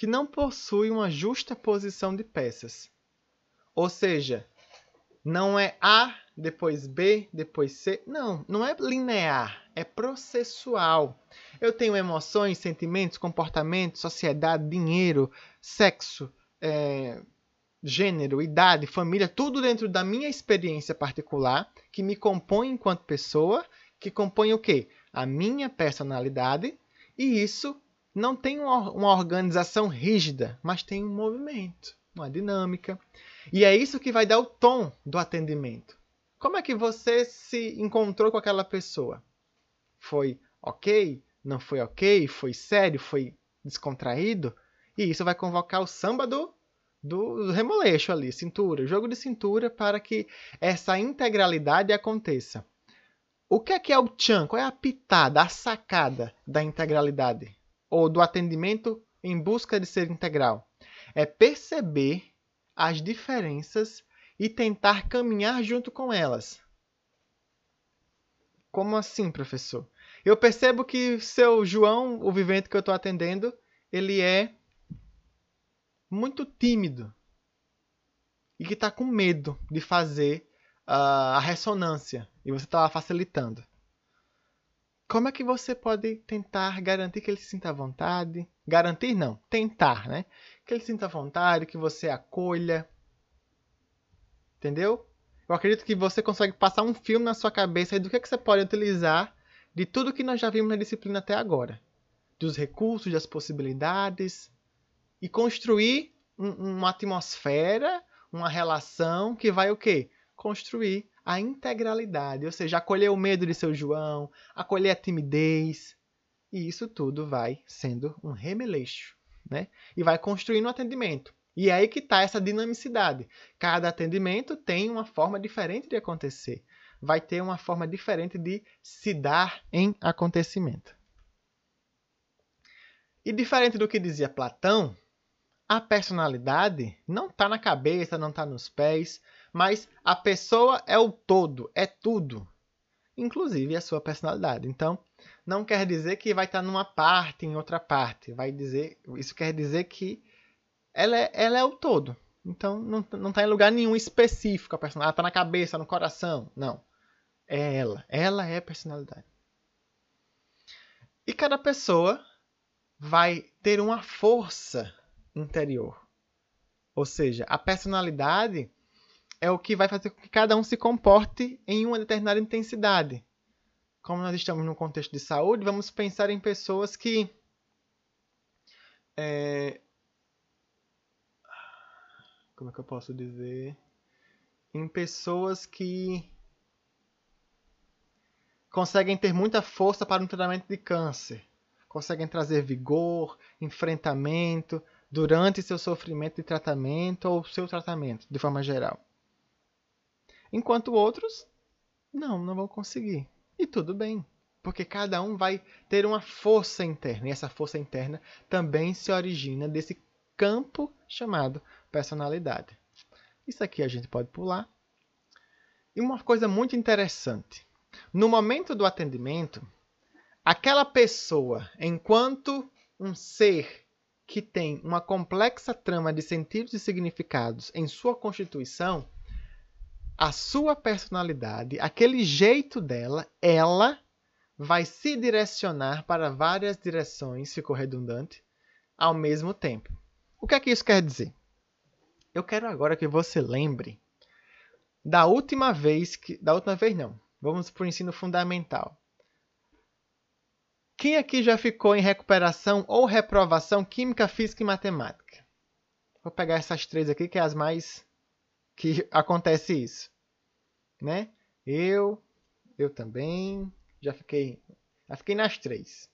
que não possui uma justa posição de peças. Ou seja, não é A depois B, depois C. Não, não é linear, é processual. Eu tenho emoções, sentimentos, comportamentos, sociedade, dinheiro, sexo, é, gênero, idade, família, tudo dentro da minha experiência particular que me compõe enquanto pessoa, que compõe o quê? A minha personalidade, e isso não tem uma organização rígida, mas tem um movimento, uma dinâmica. E é isso que vai dar o tom do atendimento. Como é que você se encontrou com aquela pessoa? Foi ok? Não foi ok? Foi sério? Foi descontraído? E isso vai convocar o samba do, do remoleixo ali, cintura, jogo de cintura, para que essa integralidade aconteça. O que é que é o tchan? Qual é a pitada, a sacada da integralidade? Ou do atendimento em busca de ser integral? É perceber as diferenças e tentar caminhar junto com elas. Como assim, professor? Eu percebo que seu João, o vivente que eu estou atendendo, ele é muito tímido e que está com medo de fazer a ressonância e você está facilitando. Como é que você pode tentar garantir que ele se sinta à vontade? Garantir não, tentar, né? Que ele se sinta à vontade, que você acolha. Entendeu? Eu acredito que você consegue passar um filme na sua cabeça do que, é que você pode utilizar de tudo que nós já vimos na disciplina até agora. Dos recursos, das possibilidades. E construir um, uma atmosfera, uma relação que vai o quê? Construir a integralidade, ou seja, acolher o medo de seu João, acolher a timidez. E isso tudo vai sendo um remeleixo, né? E vai construindo um atendimento. E é aí que está essa dinamicidade. Cada atendimento tem uma forma diferente de acontecer. Vai ter uma forma diferente de se dar em acontecimento. E diferente do que dizia Platão, a personalidade não está na cabeça, não está nos pés, mas a pessoa é o todo, é tudo, inclusive a sua personalidade. Então, não quer dizer que vai estar tá numa parte, em outra parte. Vai dizer, isso quer dizer que ela é, ela é o todo. Então não, não tá em lugar nenhum específico a personalidade. Ela tá na cabeça, no coração. Não. É ela. Ela é a personalidade. E cada pessoa vai ter uma força interior. Ou seja, a personalidade é o que vai fazer com que cada um se comporte em uma determinada intensidade. Como nós estamos num contexto de saúde, vamos pensar em pessoas que é, como é que eu posso dizer? Em pessoas que conseguem ter muita força para um tratamento de câncer, conseguem trazer vigor, enfrentamento durante seu sofrimento de tratamento ou seu tratamento, de forma geral. Enquanto outros, não, não vão conseguir. E tudo bem, porque cada um vai ter uma força interna, e essa força interna também se origina desse campo chamado personalidade. Isso aqui a gente pode pular. E uma coisa muito interessante: no momento do atendimento, aquela pessoa, enquanto um ser que tem uma complexa trama de sentidos e significados em sua constituição, a sua personalidade, aquele jeito dela, ela vai se direcionar para várias direções, ficou redundante, ao mesmo tempo. O que é que isso quer dizer? Eu quero agora que você lembre da última vez que. Da última vez não. Vamos para o ensino fundamental. Quem aqui já ficou em recuperação ou reprovação química, física e matemática? Vou pegar essas três aqui, que é as mais que acontece isso. Né? Eu, eu também, já fiquei, já fiquei nas três.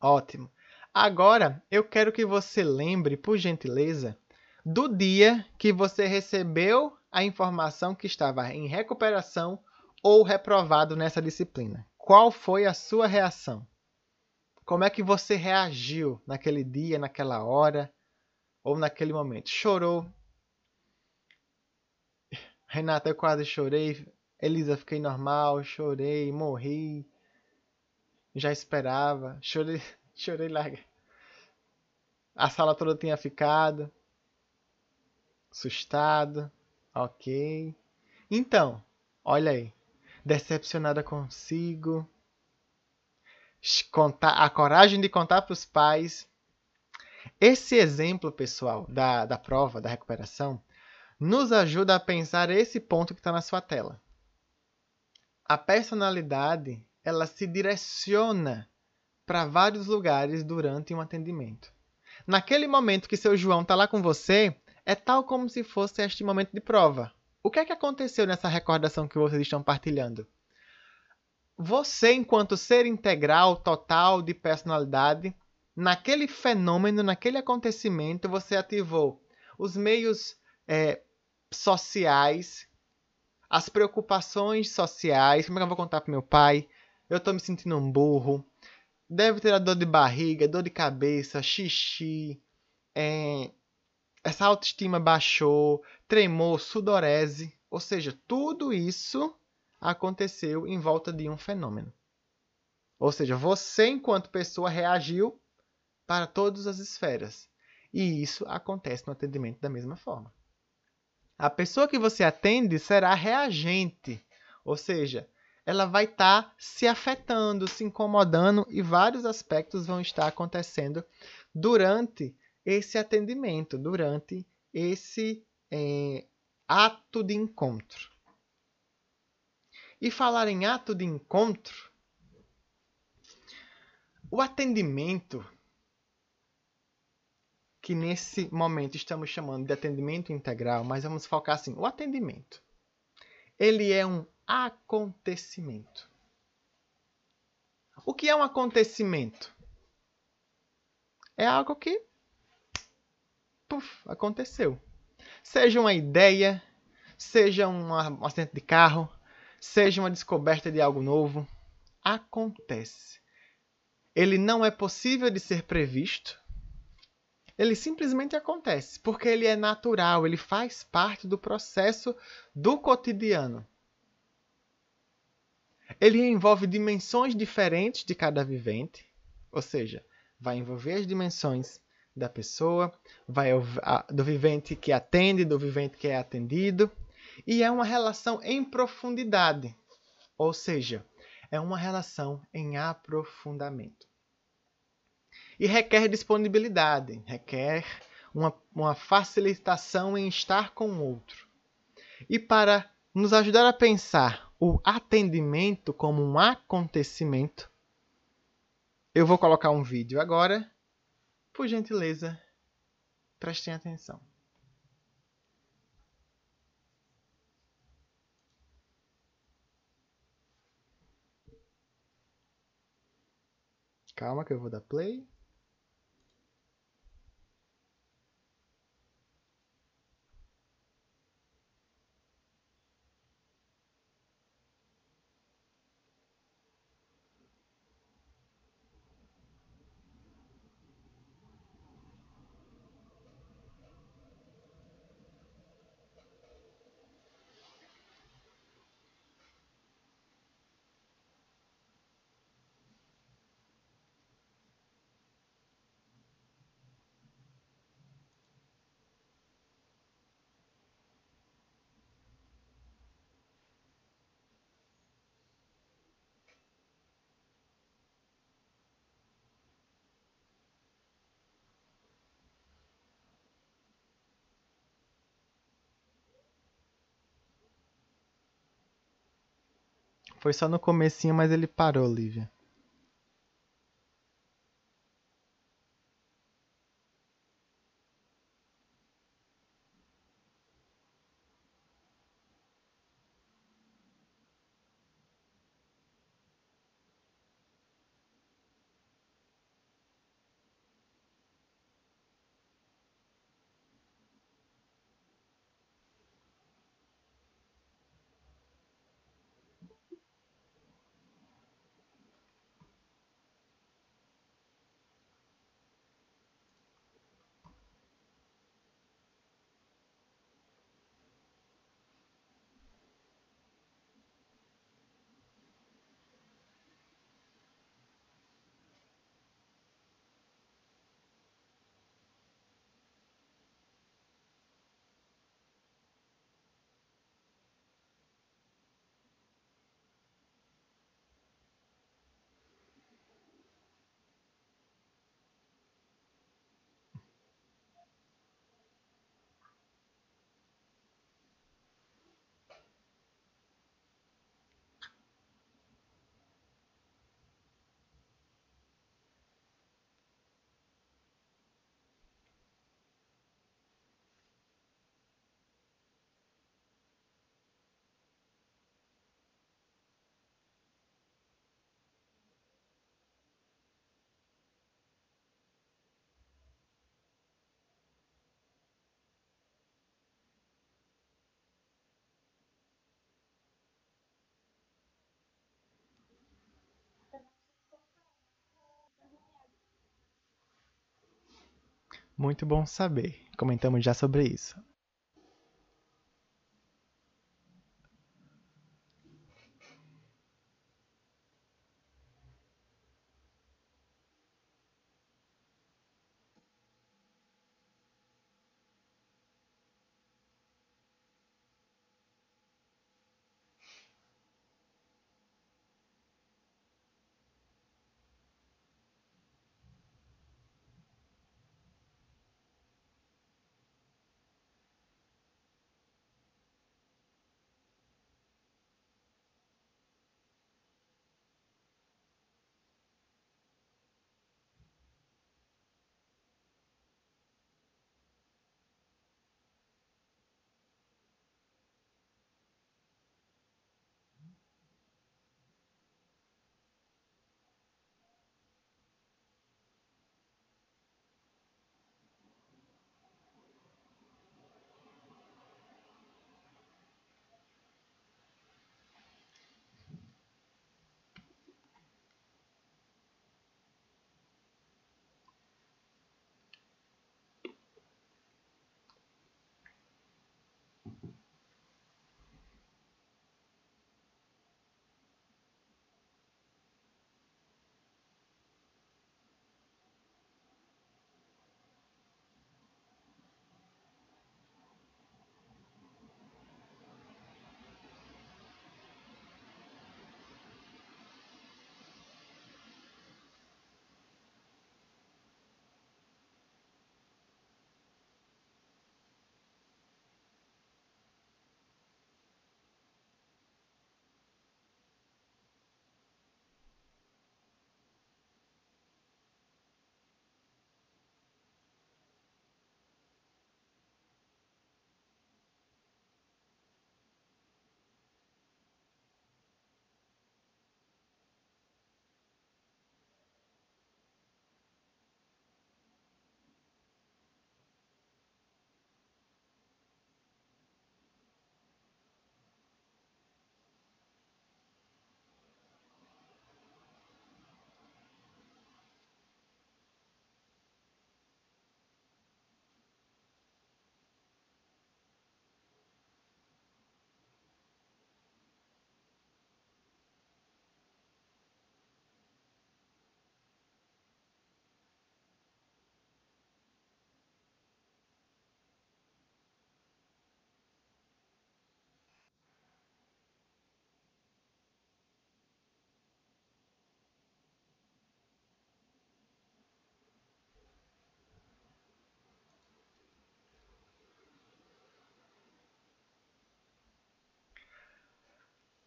Ótimo. Agora, eu quero que você lembre, por gentileza, do dia que você recebeu a informação que estava em recuperação ou reprovado nessa disciplina. Qual foi a sua reação? Como é que você reagiu naquele dia, naquela hora ou naquele momento? Chorou? Renata, eu quase chorei. Elisa, fiquei normal, chorei, morri. Já esperava, chorei, chorei larga. A sala toda tinha ficado. Assustado. Ok. Então, olha aí. Decepcionada consigo. Contar, a coragem de contar para os pais. Esse exemplo, pessoal, da, da prova, da recuperação, nos ajuda a pensar esse ponto que está na sua tela. A personalidade, ela se direciona para vários lugares durante um atendimento naquele momento que seu João está lá com você, é tal como se fosse este momento de prova. O que é que aconteceu nessa recordação que vocês estão partilhando? Você, enquanto ser integral, total, de personalidade, naquele fenômeno, naquele acontecimento, você ativou os meios é, sociais, as preocupações sociais. Como é que eu vou contar para meu pai? Eu estou me sentindo um burro. Deve ter a dor de barriga, dor de cabeça, xixi, é, essa autoestima baixou, tremor, sudorese. Ou seja, tudo isso aconteceu em volta de um fenômeno. Ou seja, você, enquanto pessoa, reagiu para todas as esferas. E isso acontece no atendimento da mesma forma. A pessoa que você atende será reagente, ou seja, ela vai estar tá se afetando, se incomodando e vários aspectos vão estar acontecendo durante esse atendimento, durante esse é, ato de encontro. E falar em ato de encontro, o atendimento que nesse momento estamos chamando de atendimento integral, mas vamos focar assim, o atendimento. Ele é um acontecimento. O que é um acontecimento? É algo que puf, aconteceu. Seja uma ideia, seja um acidente de carro, seja uma descoberta de algo novo, acontece. Ele não é possível de ser previsto, ele simplesmente acontece, porque ele é natural, ele faz parte do processo do cotidiano. Ele envolve dimensões diferentes de cada vivente, ou seja, vai envolver as dimensões da pessoa, vai do vivente que atende, do vivente que é atendido, e é uma relação em profundidade, ou seja, é uma relação em aprofundamento e requer disponibilidade, requer uma, uma facilitação em estar com o outro. E para nos ajudar a pensar o atendimento como um acontecimento, eu vou colocar um vídeo agora. Por gentileza, prestem atenção. Calma que eu vou dar play. Foi só no comecinho, mas ele parou, Lívia. Muito bom saber. Comentamos já sobre isso.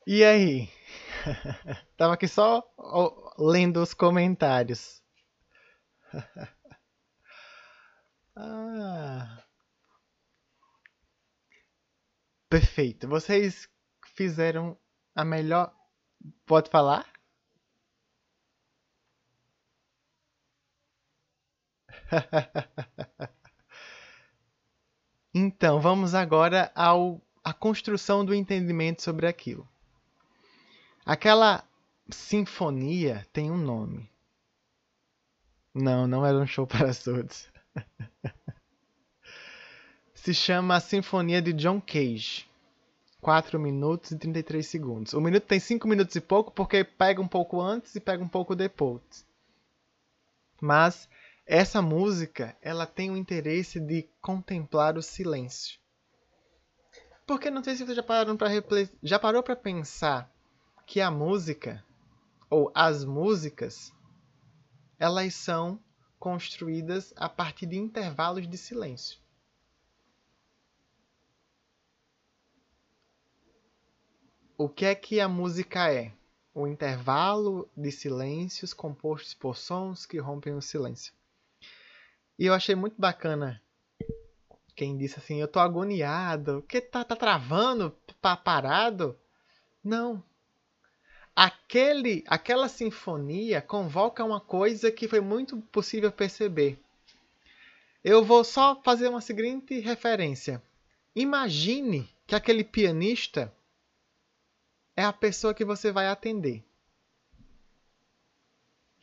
E aí? Tava aqui só lendo os comentários. ah. Perfeito. Vocês fizeram a melhor. Pode falar? então, vamos agora ao a construção do entendimento sobre aquilo. Aquela sinfonia tem um nome. Não, não era um show para surdos. Se chama Sinfonia de John Cage. 4 minutos e 33 segundos. O minuto tem 5 minutos e pouco porque pega um pouco antes e pega um pouco depois. Mas essa música, ela tem o interesse de contemplar o silêncio. Porque não sei se vocês já pararam para já parou para pensar que a música ou as músicas elas são construídas a partir de intervalos de silêncio. O que é que a música é? O intervalo de silêncios compostos por sons que rompem o silêncio. E eu achei muito bacana quem disse assim: Eu tô agoniado, que tá, tá travando, tá parado. Não. Aquele, aquela sinfonia convoca uma coisa que foi muito possível perceber. Eu vou só fazer uma seguinte referência. Imagine que aquele pianista é a pessoa que você vai atender.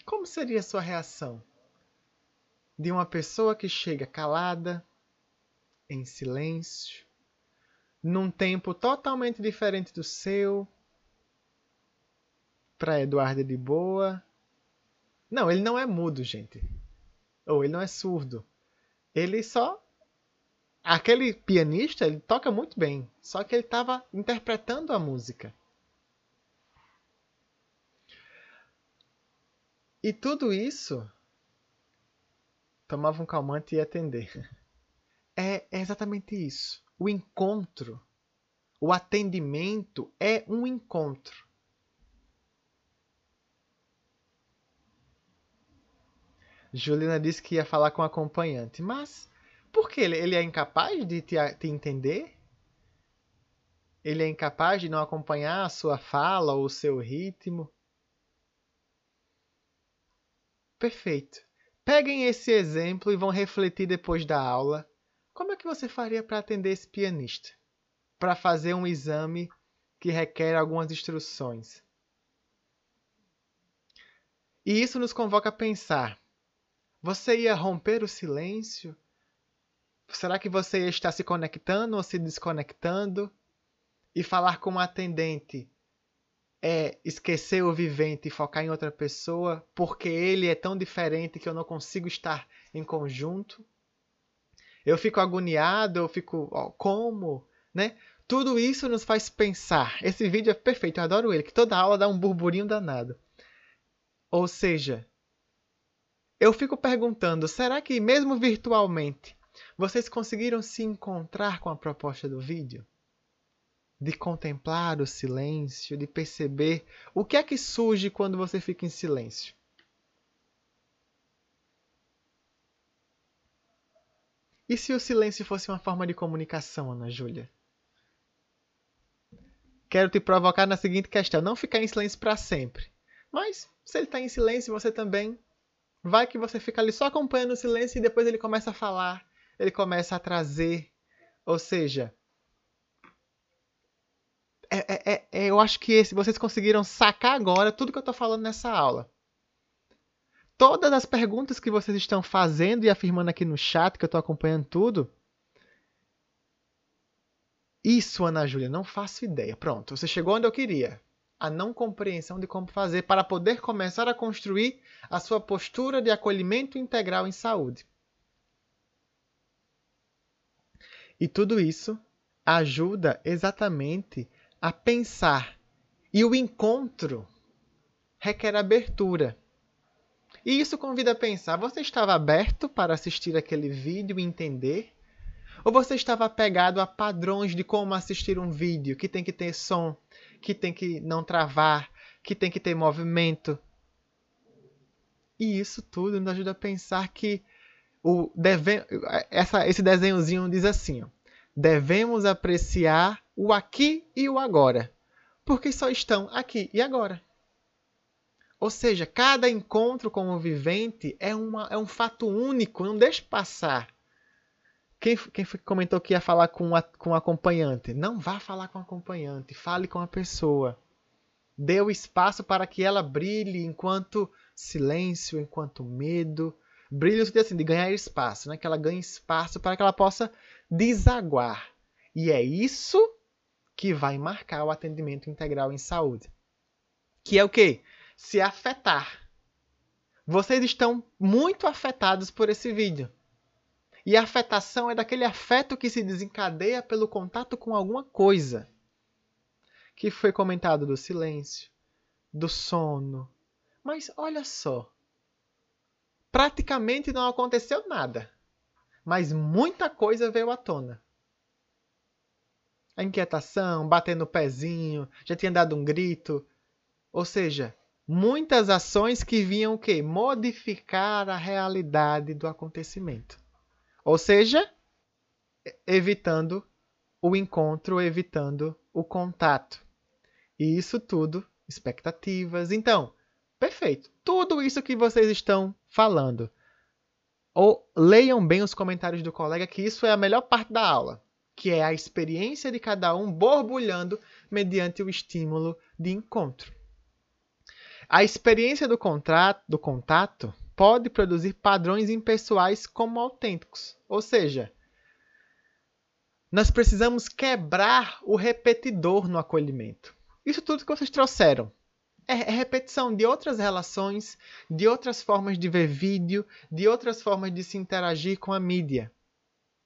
Como seria a sua reação? De uma pessoa que chega calada, em silêncio, num tempo totalmente diferente do seu, para Eduardo de boa. Não, ele não é mudo, gente. Ou ele não é surdo. Ele só aquele pianista, ele toca muito bem, só que ele estava interpretando a música. E tudo isso tomava um calmante e ia atender. É, é exatamente isso. O encontro, o atendimento é um encontro. Juliana disse que ia falar com o acompanhante, mas por que ele, é incapaz de te, te entender? Ele é incapaz de não acompanhar a sua fala ou o seu ritmo? Perfeito. Peguem esse exemplo e vão refletir depois da aula. Como é que você faria para atender esse pianista? Para fazer um exame que requer algumas instruções. E isso nos convoca a pensar: você ia romper o silêncio? Será que você ia estar se conectando ou se desconectando? E falar com um atendente é esquecer o vivente e focar em outra pessoa porque ele é tão diferente que eu não consigo estar em conjunto. Eu fico agoniado, eu fico, ó, como, né? Tudo isso nos faz pensar. Esse vídeo é perfeito, eu adoro ele, que toda aula dá um burburinho danado. Ou seja, eu fico perguntando, será que mesmo virtualmente vocês conseguiram se encontrar com a proposta do vídeo? de contemplar o silêncio, de perceber o que é que surge quando você fica em silêncio. E se o silêncio fosse uma forma de comunicação, Ana Júlia? Quero te provocar na seguinte questão: não ficar em silêncio para sempre. Mas, se ele está em silêncio, você também. Vai que você fica ali só acompanhando o silêncio e depois ele começa a falar, ele começa a trazer. Ou seja, é, é, é, é, eu acho que esse, vocês conseguiram sacar agora tudo que eu estou falando nessa aula. Todas as perguntas que vocês estão fazendo e afirmando aqui no chat, que eu estou acompanhando tudo. Isso, Ana Júlia, não faço ideia. Pronto, você chegou onde eu queria. A não compreensão de como fazer para poder começar a construir a sua postura de acolhimento integral em saúde. E tudo isso ajuda exatamente a pensar. E o encontro requer abertura. E isso convida a pensar: você estava aberto para assistir aquele vídeo e entender? Ou você estava apegado a padrões de como assistir um vídeo, que tem que ter som, que tem que não travar, que tem que ter movimento. E isso tudo nos ajuda a pensar que o deve... Essa, esse desenhozinho diz assim: ó, devemos apreciar o aqui e o agora, porque só estão aqui e agora. Ou seja, cada encontro com o vivente é, uma, é um fato único, não deixe passar. Quem, quem comentou que ia falar com, a, com o acompanhante? Não vá falar com o acompanhante, fale com a pessoa. Dê o espaço para que ela brilhe enquanto silêncio, enquanto medo. Brilho no assim, de ganhar espaço, né? que ela ganhe espaço para que ela possa desaguar. E é isso que vai marcar o atendimento integral em saúde. Que é o quê? Se afetar. Vocês estão muito afetados por esse vídeo. E a afetação é daquele afeto que se desencadeia pelo contato com alguma coisa. Que foi comentado do silêncio, do sono. Mas olha só. Praticamente não aconteceu nada. Mas muita coisa veio à tona a inquietação, batendo o pezinho, já tinha dado um grito. Ou seja, muitas ações que vinham o quê? Modificar a realidade do acontecimento. Ou seja, evitando o encontro, evitando o contato. E isso tudo, expectativas. Então, perfeito. Tudo isso que vocês estão falando. Ou leiam bem os comentários do colega, que isso é a melhor parte da aula que é a experiência de cada um borbulhando mediante o estímulo de encontro. A experiência do, contrato, do contato pode produzir padrões impessoais como autênticos, ou seja, nós precisamos quebrar o repetidor no acolhimento. Isso tudo que vocês trouxeram. É, é repetição de outras relações, de outras formas de ver vídeo, de outras formas de se interagir com a mídia.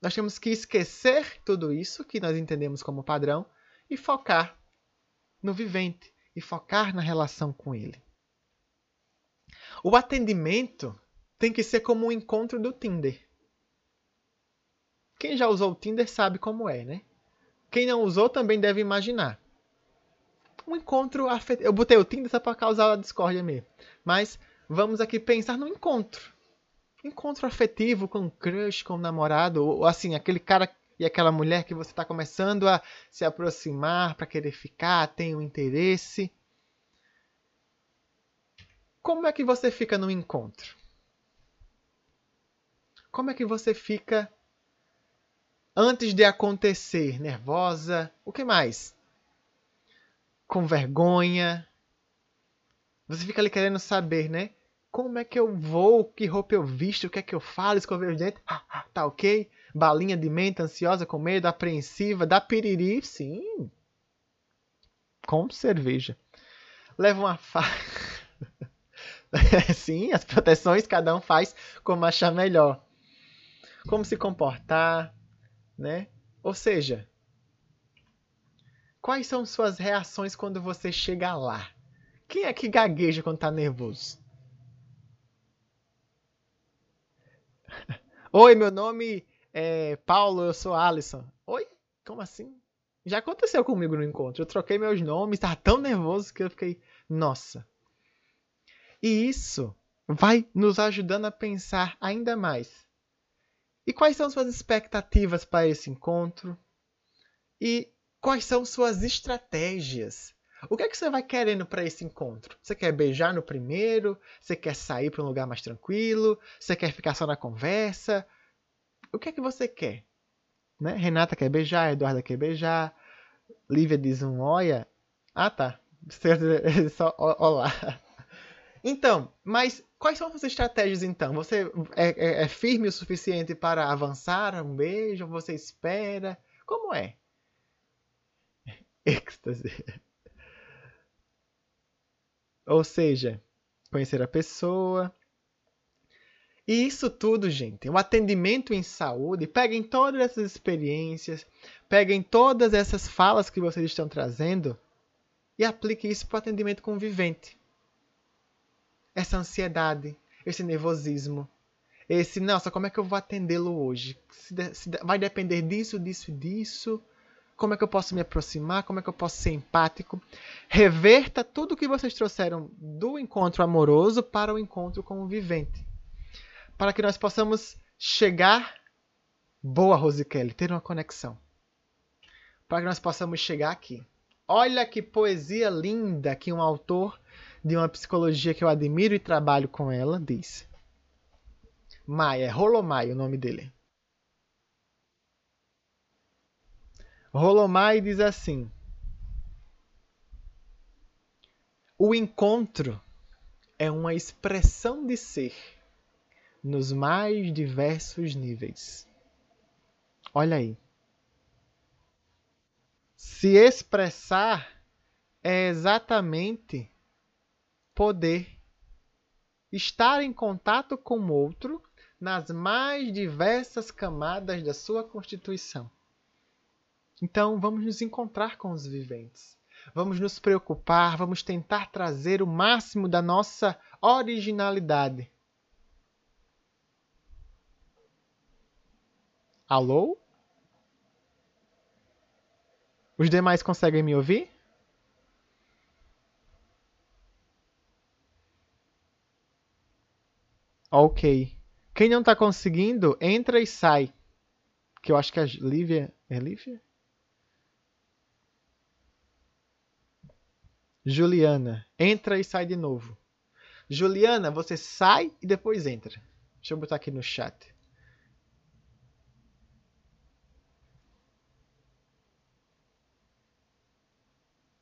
Nós temos que esquecer tudo isso que nós entendemos como padrão e focar no vivente e focar na relação com ele. O atendimento tem que ser como um encontro do Tinder. Quem já usou o Tinder sabe como é, né? Quem não usou também deve imaginar. Um encontro afetivo. Eu botei o Tinder só para causar a discórdia mesmo. Mas vamos aqui pensar no encontro encontro afetivo com um crush, com um namorado, ou assim, aquele cara e aquela mulher que você está começando a se aproximar para querer ficar, tem um interesse. Como é que você fica no encontro? Como é que você fica antes de acontecer? Nervosa? O que mais? Com vergonha? Você fica ali querendo saber, né? Como é que eu vou? Que roupa eu visto? O que é que eu falo? Escover os dentes? Ah, tá ok? Balinha de menta, ansiosa, com medo, apreensiva, dá piriri? Sim. Com cerveja. Leva uma faca. Sim, as proteções cada um faz como achar melhor. Como se comportar, né? Ou seja, quais são suas reações quando você chega lá? Quem é que gagueja quando tá nervoso? Oi, meu nome é Paulo, eu sou Alisson. Oi? Como assim? Já aconteceu comigo no encontro. Eu troquei meus nomes, estava tão nervoso que eu fiquei, nossa. E isso vai nos ajudando a pensar ainda mais. E quais são suas expectativas para esse encontro? E quais são suas estratégias? O que é que você vai querendo para esse encontro? Você quer beijar no primeiro? Você quer sair para um lugar mais tranquilo? Você quer ficar só na conversa? O que é que você quer? Né? Renata quer beijar, Eduarda quer beijar, Lívia diz um olha. Ah, tá. Só olá. Então, mas quais são as estratégias então? Você é, é, é firme o suficiente para avançar um beijo? Você espera? Como é? Êxtase. Ou seja, conhecer a pessoa. E isso tudo, gente, o atendimento em saúde, peguem todas essas experiências, peguem todas essas falas que vocês estão trazendo e aplique isso para o atendimento convivente. Essa ansiedade, esse nervosismo, esse, nossa, como é que eu vou atendê-lo hoje? Se de, se de, vai depender disso, disso e disso. como é que eu posso me aproximar, como é que eu posso ser empático. Reverta tudo que vocês trouxeram do encontro amoroso para o encontro com o vivente. Para que nós possamos chegar. Boa, Rose Kelly, ter uma conexão. Para que nós possamos chegar aqui. Olha que poesia linda que um autor de uma psicologia que eu admiro e trabalho com ela diz. Maia, é Rolomai o nome dele. Rolomai diz assim: O encontro é uma expressão de ser nos mais diversos níveis. Olha aí. Se expressar é exatamente poder estar em contato com o outro nas mais diversas camadas da sua constituição. Então, vamos nos encontrar com os viventes. Vamos nos preocupar, vamos tentar trazer o máximo da nossa originalidade. Alô? Os demais conseguem me ouvir? Ok. Quem não está conseguindo, entra e sai. Que eu acho que a Lívia. É Lívia? Juliana, entra e sai de novo. Juliana, você sai e depois entra. Deixa eu botar aqui no chat.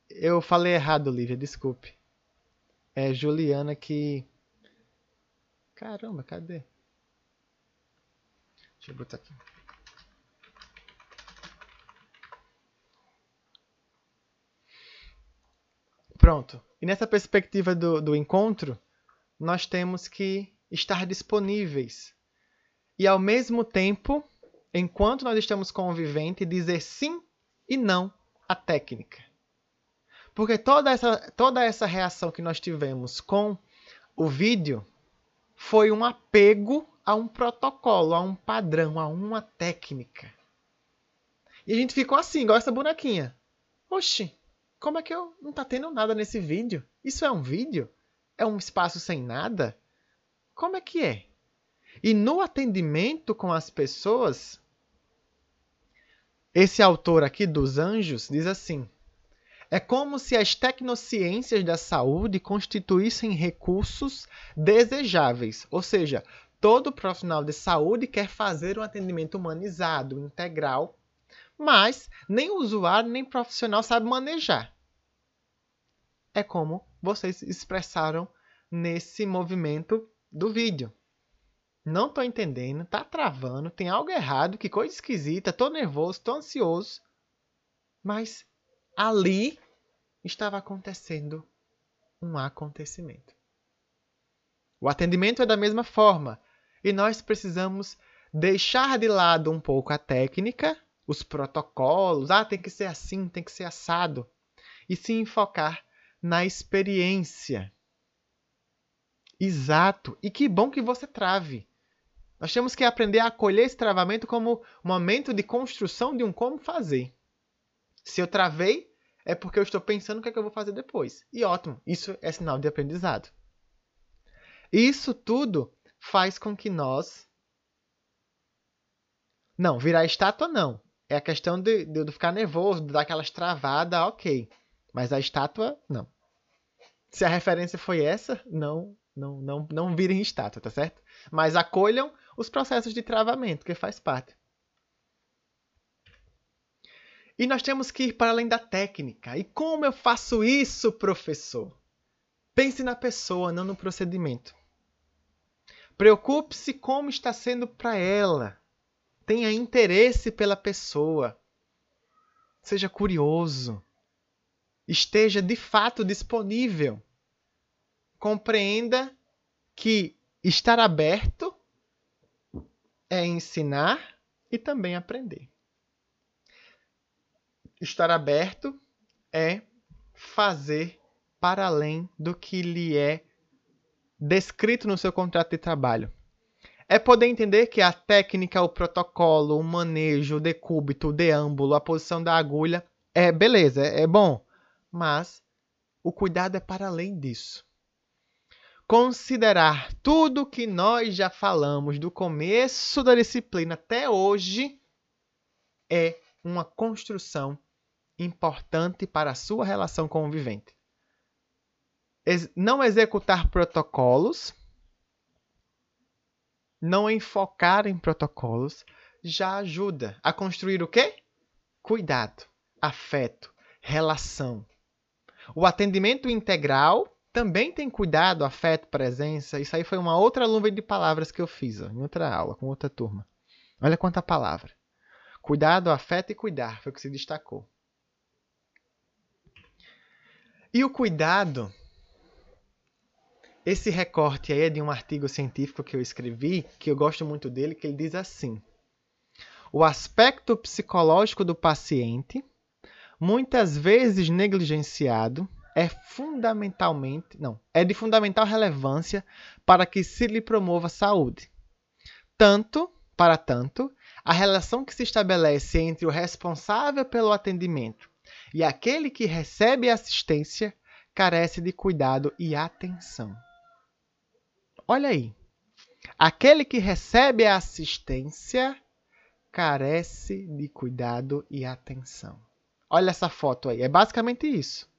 Eu falei errado, Lívia, desculpe. É Juliana que. Caramba, cadê? Deixa eu botar aqui. Pronto. E nessa perspectiva do, do encontro, nós temos que estar disponíveis. E ao mesmo tempo, enquanto nós estamos conviventes, dizer sim e não à técnica. Porque toda essa, toda essa reação que nós tivemos com o vídeo foi um apego a um protocolo, a um padrão, a uma técnica. E a gente ficou assim, igual essa bonequinha. Oxi, como é que eu não tá tendo nada nesse vídeo? Isso é um vídeo? É um espaço sem nada? Como é que é? E no atendimento com as pessoas, esse autor aqui dos anjos diz assim: é como se as tecnociências da saúde constituíssem recursos desejáveis, ou seja, todo profissional de saúde quer fazer um atendimento humanizado, integral, mas nem o usuário nem profissional sabe manejar. É como vocês expressaram nesse movimento do vídeo. Não estou entendendo, tá travando, tem algo errado, que coisa esquisita, tô nervoso, tô ansioso. Mas ali estava acontecendo um acontecimento. O atendimento é da mesma forma, e nós precisamos deixar de lado um pouco a técnica os protocolos, ah, tem que ser assim, tem que ser assado, e se enfocar na experiência. Exato. E que bom que você trave. Nós temos que aprender a acolher esse travamento como momento de construção de um como fazer. Se eu travei, é porque eu estou pensando o que, é que eu vou fazer depois. E ótimo, isso é sinal de aprendizado. Isso tudo faz com que nós. Não, virar estátua não. É a questão de, de, de ficar nervoso, de dar aquelas travadas, ok. Mas a estátua, não. Se a referência foi essa, não, não, não, não virem estátua, tá certo? Mas acolham os processos de travamento, que faz parte. E nós temos que ir para além da técnica. E como eu faço isso, professor? Pense na pessoa, não no procedimento. Preocupe-se como está sendo para ela tenha interesse pela pessoa. Seja curioso. Esteja de fato disponível. Compreenda que estar aberto é ensinar e também aprender. Estar aberto é fazer para além do que lhe é descrito no seu contrato de trabalho é poder entender que a técnica, o protocolo, o manejo, o decúbito, o deâmbulo, a posição da agulha é beleza, é, bom, mas o cuidado é para além disso. Considerar tudo que nós já falamos do começo da disciplina até hoje é uma construção importante para a sua relação com o vivente. Não executar protocolos, não enfocar em protocolos, já ajuda a construir o quê? Cuidado, afeto, relação. O atendimento integral também tem cuidado, afeto, presença. Isso aí foi uma outra nuvem de palavras que eu fiz ó, em outra aula, com outra turma. Olha quanta palavra. Cuidado, afeto e cuidar foi o que se destacou. E o cuidado, esse recorte aí é de um artigo científico que eu escrevi, que eu gosto muito dele, que ele diz assim: O aspecto psicológico do paciente, muitas vezes negligenciado, é fundamentalmente, não, é de fundamental relevância para que se lhe promova saúde. Tanto, para tanto, a relação que se estabelece entre o responsável pelo atendimento e aquele que recebe assistência carece de cuidado e atenção. Olha aí. Aquele que recebe a assistência carece de cuidado e atenção. Olha essa foto aí. É basicamente isso.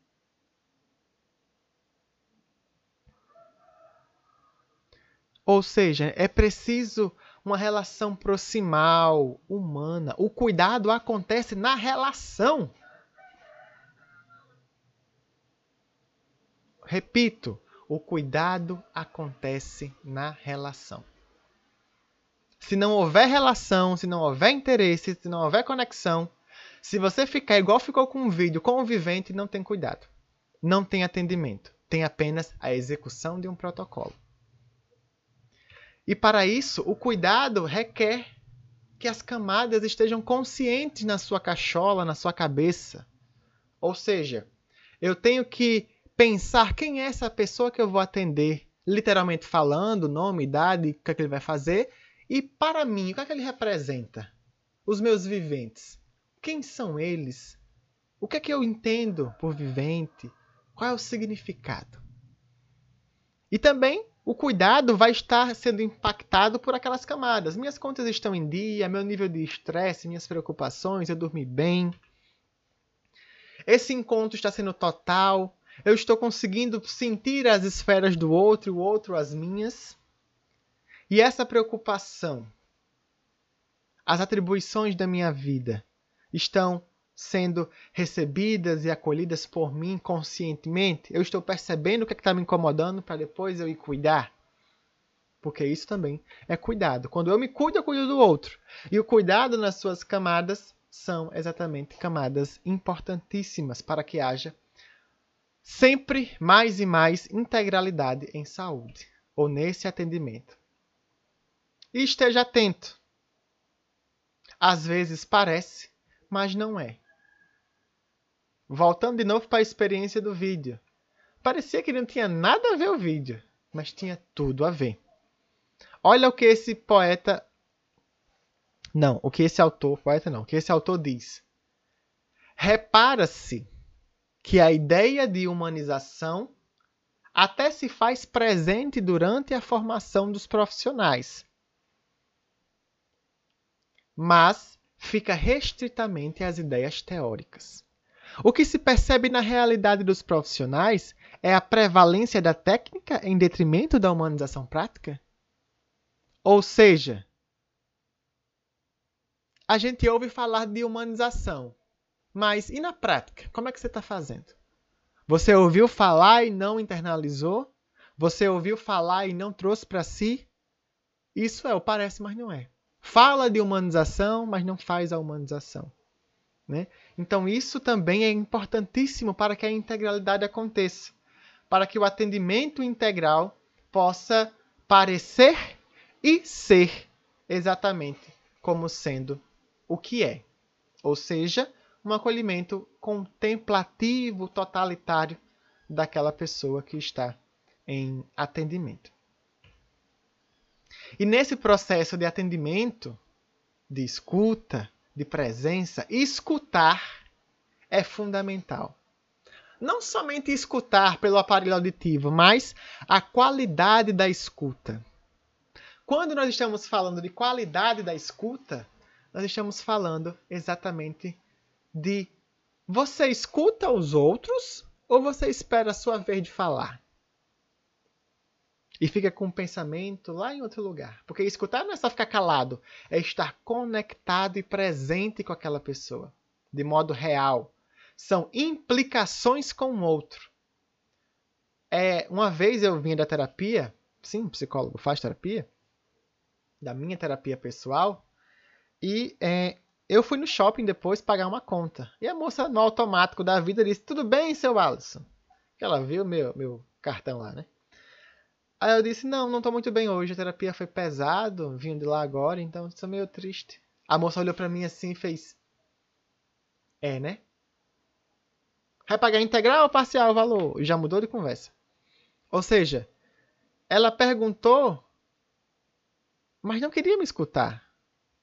Ou seja, é preciso uma relação proximal, humana. O cuidado acontece na relação. Repito, o cuidado acontece na relação. Se não houver relação, se não houver interesse, se não houver conexão, se você ficar igual ficou com um vídeo com o vivente, não tem cuidado. Não tem atendimento. Tem apenas a execução de um protocolo. E para isso, o cuidado requer que as camadas estejam conscientes na sua cachola, na sua cabeça. Ou seja, eu tenho que pensar quem é essa pessoa que eu vou atender, literalmente falando, nome, idade, o que, é que ele vai fazer, e para mim, o que, é que ele representa? Os meus viventes. Quem são eles? O que é que eu entendo por vivente? Qual é o significado? E também o cuidado vai estar sendo impactado por aquelas camadas. Minhas contas estão em dia, meu nível de estresse, minhas preocupações, eu dormi bem. Esse encontro está sendo total. Eu estou conseguindo sentir as esferas do outro o outro as minhas. E essa preocupação, as atribuições da minha vida estão sendo recebidas e acolhidas por mim conscientemente? Eu estou percebendo o que é está me incomodando para depois eu ir cuidar? Porque isso também é cuidado. Quando eu me cuido, eu cuido do outro. E o cuidado nas suas camadas são exatamente camadas importantíssimas para que haja sempre mais e mais integralidade em saúde ou nesse atendimento. E esteja atento. Às vezes parece, mas não é. Voltando de novo para a experiência do vídeo. Parecia que não tinha nada a ver o vídeo, mas tinha tudo a ver. Olha o que esse poeta. Não, o que esse autor. Poeta não, o que esse autor diz. Repara-se que a ideia de humanização até se faz presente durante a formação dos profissionais. Mas fica restritamente às ideias teóricas. O que se percebe na realidade dos profissionais é a prevalência da técnica em detrimento da humanização prática? Ou seja, a gente ouve falar de humanização, mas e na prática? Como é que você está fazendo? Você ouviu falar e não internalizou? Você ouviu falar e não trouxe para si? Isso é o parece, mas não é. Fala de humanização, mas não faz a humanização. Né? Então, isso também é importantíssimo para que a integralidade aconteça, para que o atendimento integral possa parecer e ser exatamente como sendo o que é, ou seja, um acolhimento contemplativo, totalitário daquela pessoa que está em atendimento. E nesse processo de atendimento, de escuta, de presença, escutar é fundamental. Não somente escutar pelo aparelho auditivo, mas a qualidade da escuta. Quando nós estamos falando de qualidade da escuta, nós estamos falando exatamente de você escuta os outros ou você espera a sua vez de falar? E fica com o pensamento lá em outro lugar. Porque escutar não é só ficar calado, é estar conectado e presente com aquela pessoa, de modo real. São implicações com o outro. É, uma vez eu vinha da terapia, sim, psicólogo faz terapia, da minha terapia pessoal, e é, eu fui no shopping depois pagar uma conta. E a moça, no automático da vida, disse: Tudo bem, seu Alisson? Que ela viu meu, meu cartão lá, né? Aí eu disse: Não, não estou muito bem hoje. A terapia foi pesado, vim de lá agora, então estou meio triste. A moça olhou para mim assim e fez: É, né? Vai pagar integral ou parcial o valor? E já mudou de conversa. Ou seja, ela perguntou, mas não queria me escutar.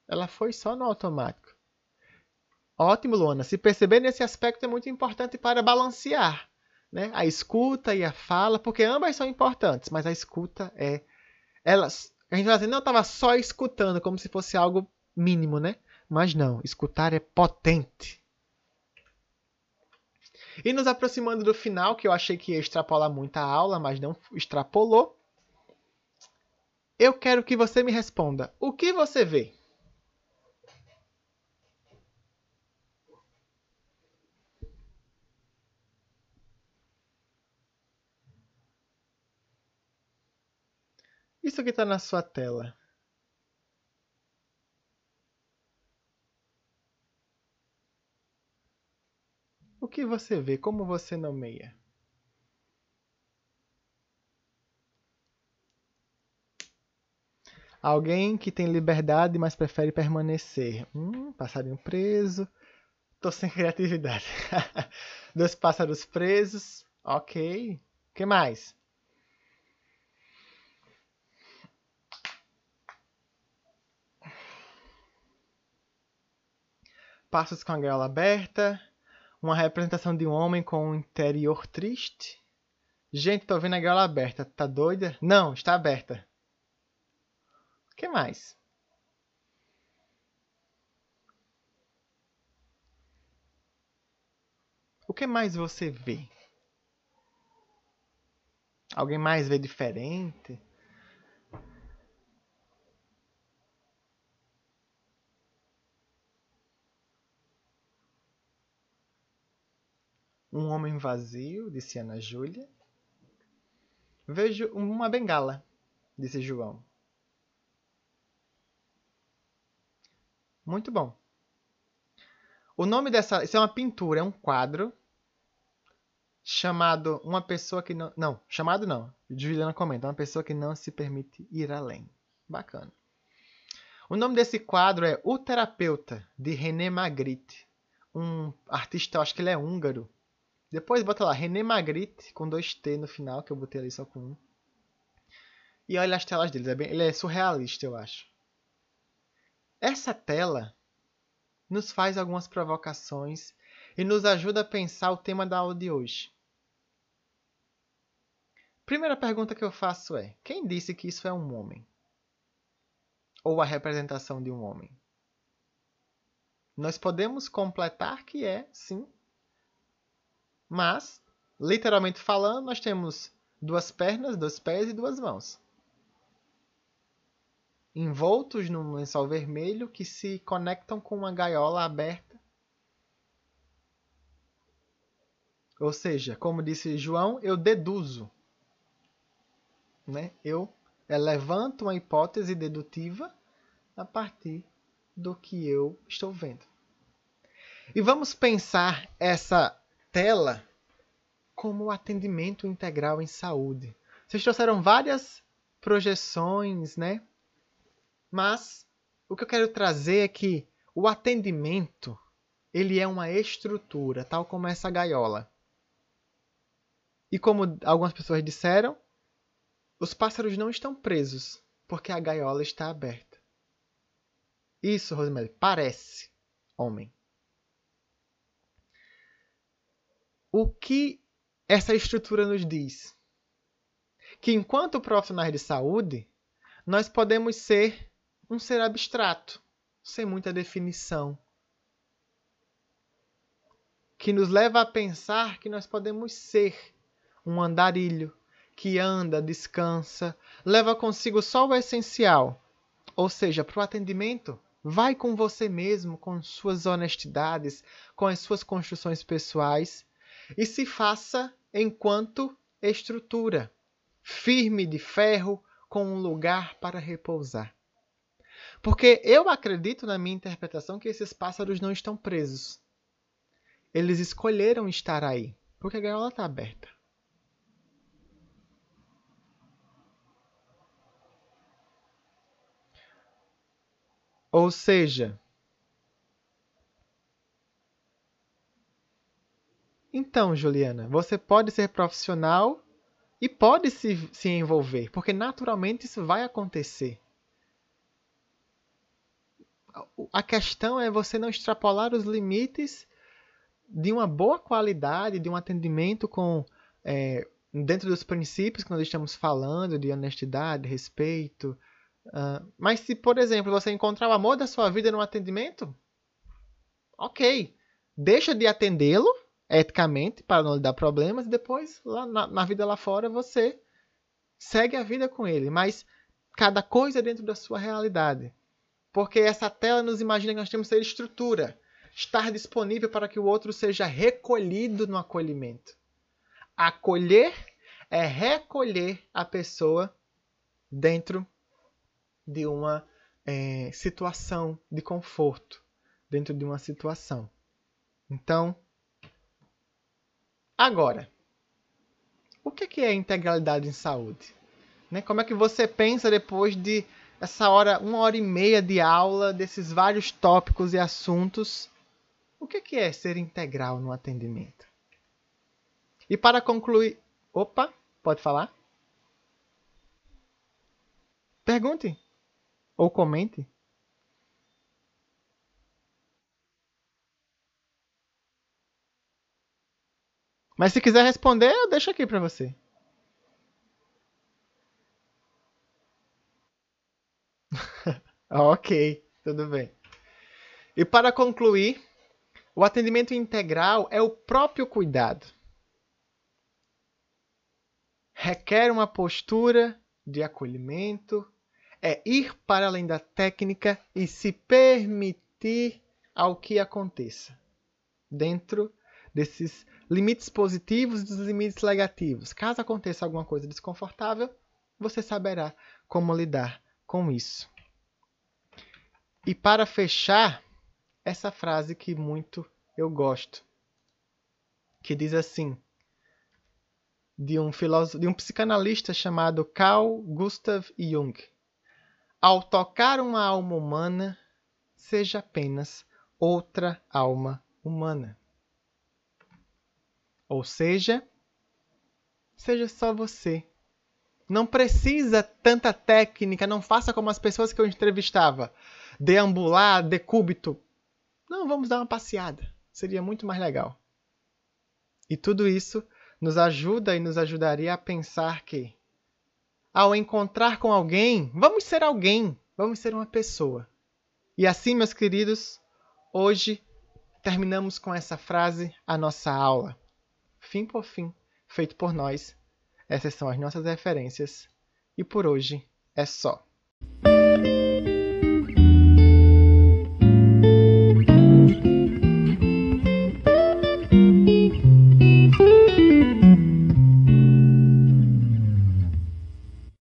Ela foi só no automático. Ótimo, Luana. Se perceber nesse aspecto é muito importante para balancear né? a escuta e a fala, porque ambas são importantes, mas a escuta é. Elas, a gente vai dizer, não, estava só escutando, como se fosse algo mínimo, né? Mas não, escutar é potente. E nos aproximando do final, que eu achei que ia extrapolar muito a aula, mas não extrapolou. Eu quero que você me responda: o que você vê? Isso que está na sua tela. O que você vê? Como você nomeia? Alguém que tem liberdade, mas prefere permanecer. Hum, passarinho preso. Tô sem criatividade. Dois pássaros presos. Ok. O que mais? Passos com a gaiola aberta, uma representação de um homem com um interior triste. Gente, tô vendo a gaiola aberta. Tá doida? Não, está aberta. O que mais? O que mais você vê? Alguém mais vê diferente? Um homem vazio, disse Ana Júlia. Vejo uma bengala, disse João. Muito bom. O nome dessa. Isso é uma pintura, é um quadro chamado Uma Pessoa que não. Não, chamado não. Juliana comenta, uma pessoa que não se permite ir além. Bacana. O nome desse quadro é O Terapeuta, de René Magritte. Um artista, acho que ele é húngaro. Depois bota lá, René Magritte, com dois T no final, que eu botei ali só com um. E olha as telas dele, é bem, ele é surrealista, eu acho. Essa tela nos faz algumas provocações e nos ajuda a pensar o tema da aula de hoje. Primeira pergunta que eu faço é: quem disse que isso é um homem? Ou a representação de um homem? Nós podemos completar que é, sim, mas, literalmente falando, nós temos duas pernas, dois pés e duas mãos. Envoltos num lençol vermelho que se conectam com uma gaiola aberta. Ou seja, como disse João, eu deduzo. Né? Eu levanto uma hipótese dedutiva a partir do que eu estou vendo. E vamos pensar essa tela como atendimento integral em saúde. Vocês trouxeram várias projeções, né? Mas o que eu quero trazer é que o atendimento ele é uma estrutura, tal como essa gaiola. E como algumas pessoas disseram, os pássaros não estão presos. porque a gaiola está aberta. Isso, Rosemary, parece homem. O que essa estrutura nos diz? Que enquanto profissionais de saúde, nós podemos ser um ser abstrato, sem muita definição, que nos leva a pensar que nós podemos ser um andarilho que anda, descansa, leva consigo só o essencial, ou seja, para o atendimento, vai com você mesmo, com suas honestidades, com as suas construções pessoais e se faça enquanto estrutura, firme de ferro, com um lugar para repousar. Porque eu acredito na minha interpretação que esses pássaros não estão presos. Eles escolheram estar aí, porque a gaiola está aberta. Ou seja, então, Juliana, você pode ser profissional e pode se, se envolver, porque naturalmente isso vai acontecer. A questão é você não extrapolar os limites de uma boa qualidade, de um atendimento com é, dentro dos princípios que nós estamos falando, de honestidade, respeito. Uh, mas se, por exemplo, você encontrar o amor da sua vida no atendimento, ok. Deixa de atendê-lo eticamente para não lhe dar problemas e depois, lá na, na vida lá fora, você segue a vida com ele. Mas cada coisa é dentro da sua realidade. Porque essa tela nos imagina que nós temos que ter estrutura estar disponível para que o outro seja recolhido no acolhimento. Acolher é recolher a pessoa dentro de uma é, situação de conforto, dentro de uma situação. Então, agora, o que é integralidade em saúde? Né? Como é que você pensa depois de essa hora, uma hora e meia de aula, desses vários tópicos e assuntos? O que é ser integral no atendimento? E para concluir. Opa, pode falar? Pergunte. Ou comente. Mas se quiser responder, eu deixo aqui para você. ok, tudo bem. E para concluir, o atendimento integral é o próprio cuidado. Requer uma postura de acolhimento, é ir para além da técnica e se permitir ao que aconteça, dentro desses limites positivos e dos limites negativos. Caso aconteça alguma coisa desconfortável, você saberá como lidar com isso. E para fechar, essa frase que muito eu gosto, que diz assim, de um filósofo, de um psicanalista chamado Carl Gustav Jung. Ao tocar uma alma humana, seja apenas outra alma humana. Ou seja, seja só você. Não precisa tanta técnica, não faça como as pessoas que eu entrevistava. Deambular, decúbito, não, vamos dar uma passeada. Seria muito mais legal. E tudo isso nos ajuda e nos ajudaria a pensar que, ao encontrar com alguém, vamos ser alguém, vamos ser uma pessoa. E assim, meus queridos, hoje terminamos com essa frase a nossa aula fim por fim, feito por nós. Essas são as nossas referências. E por hoje é só.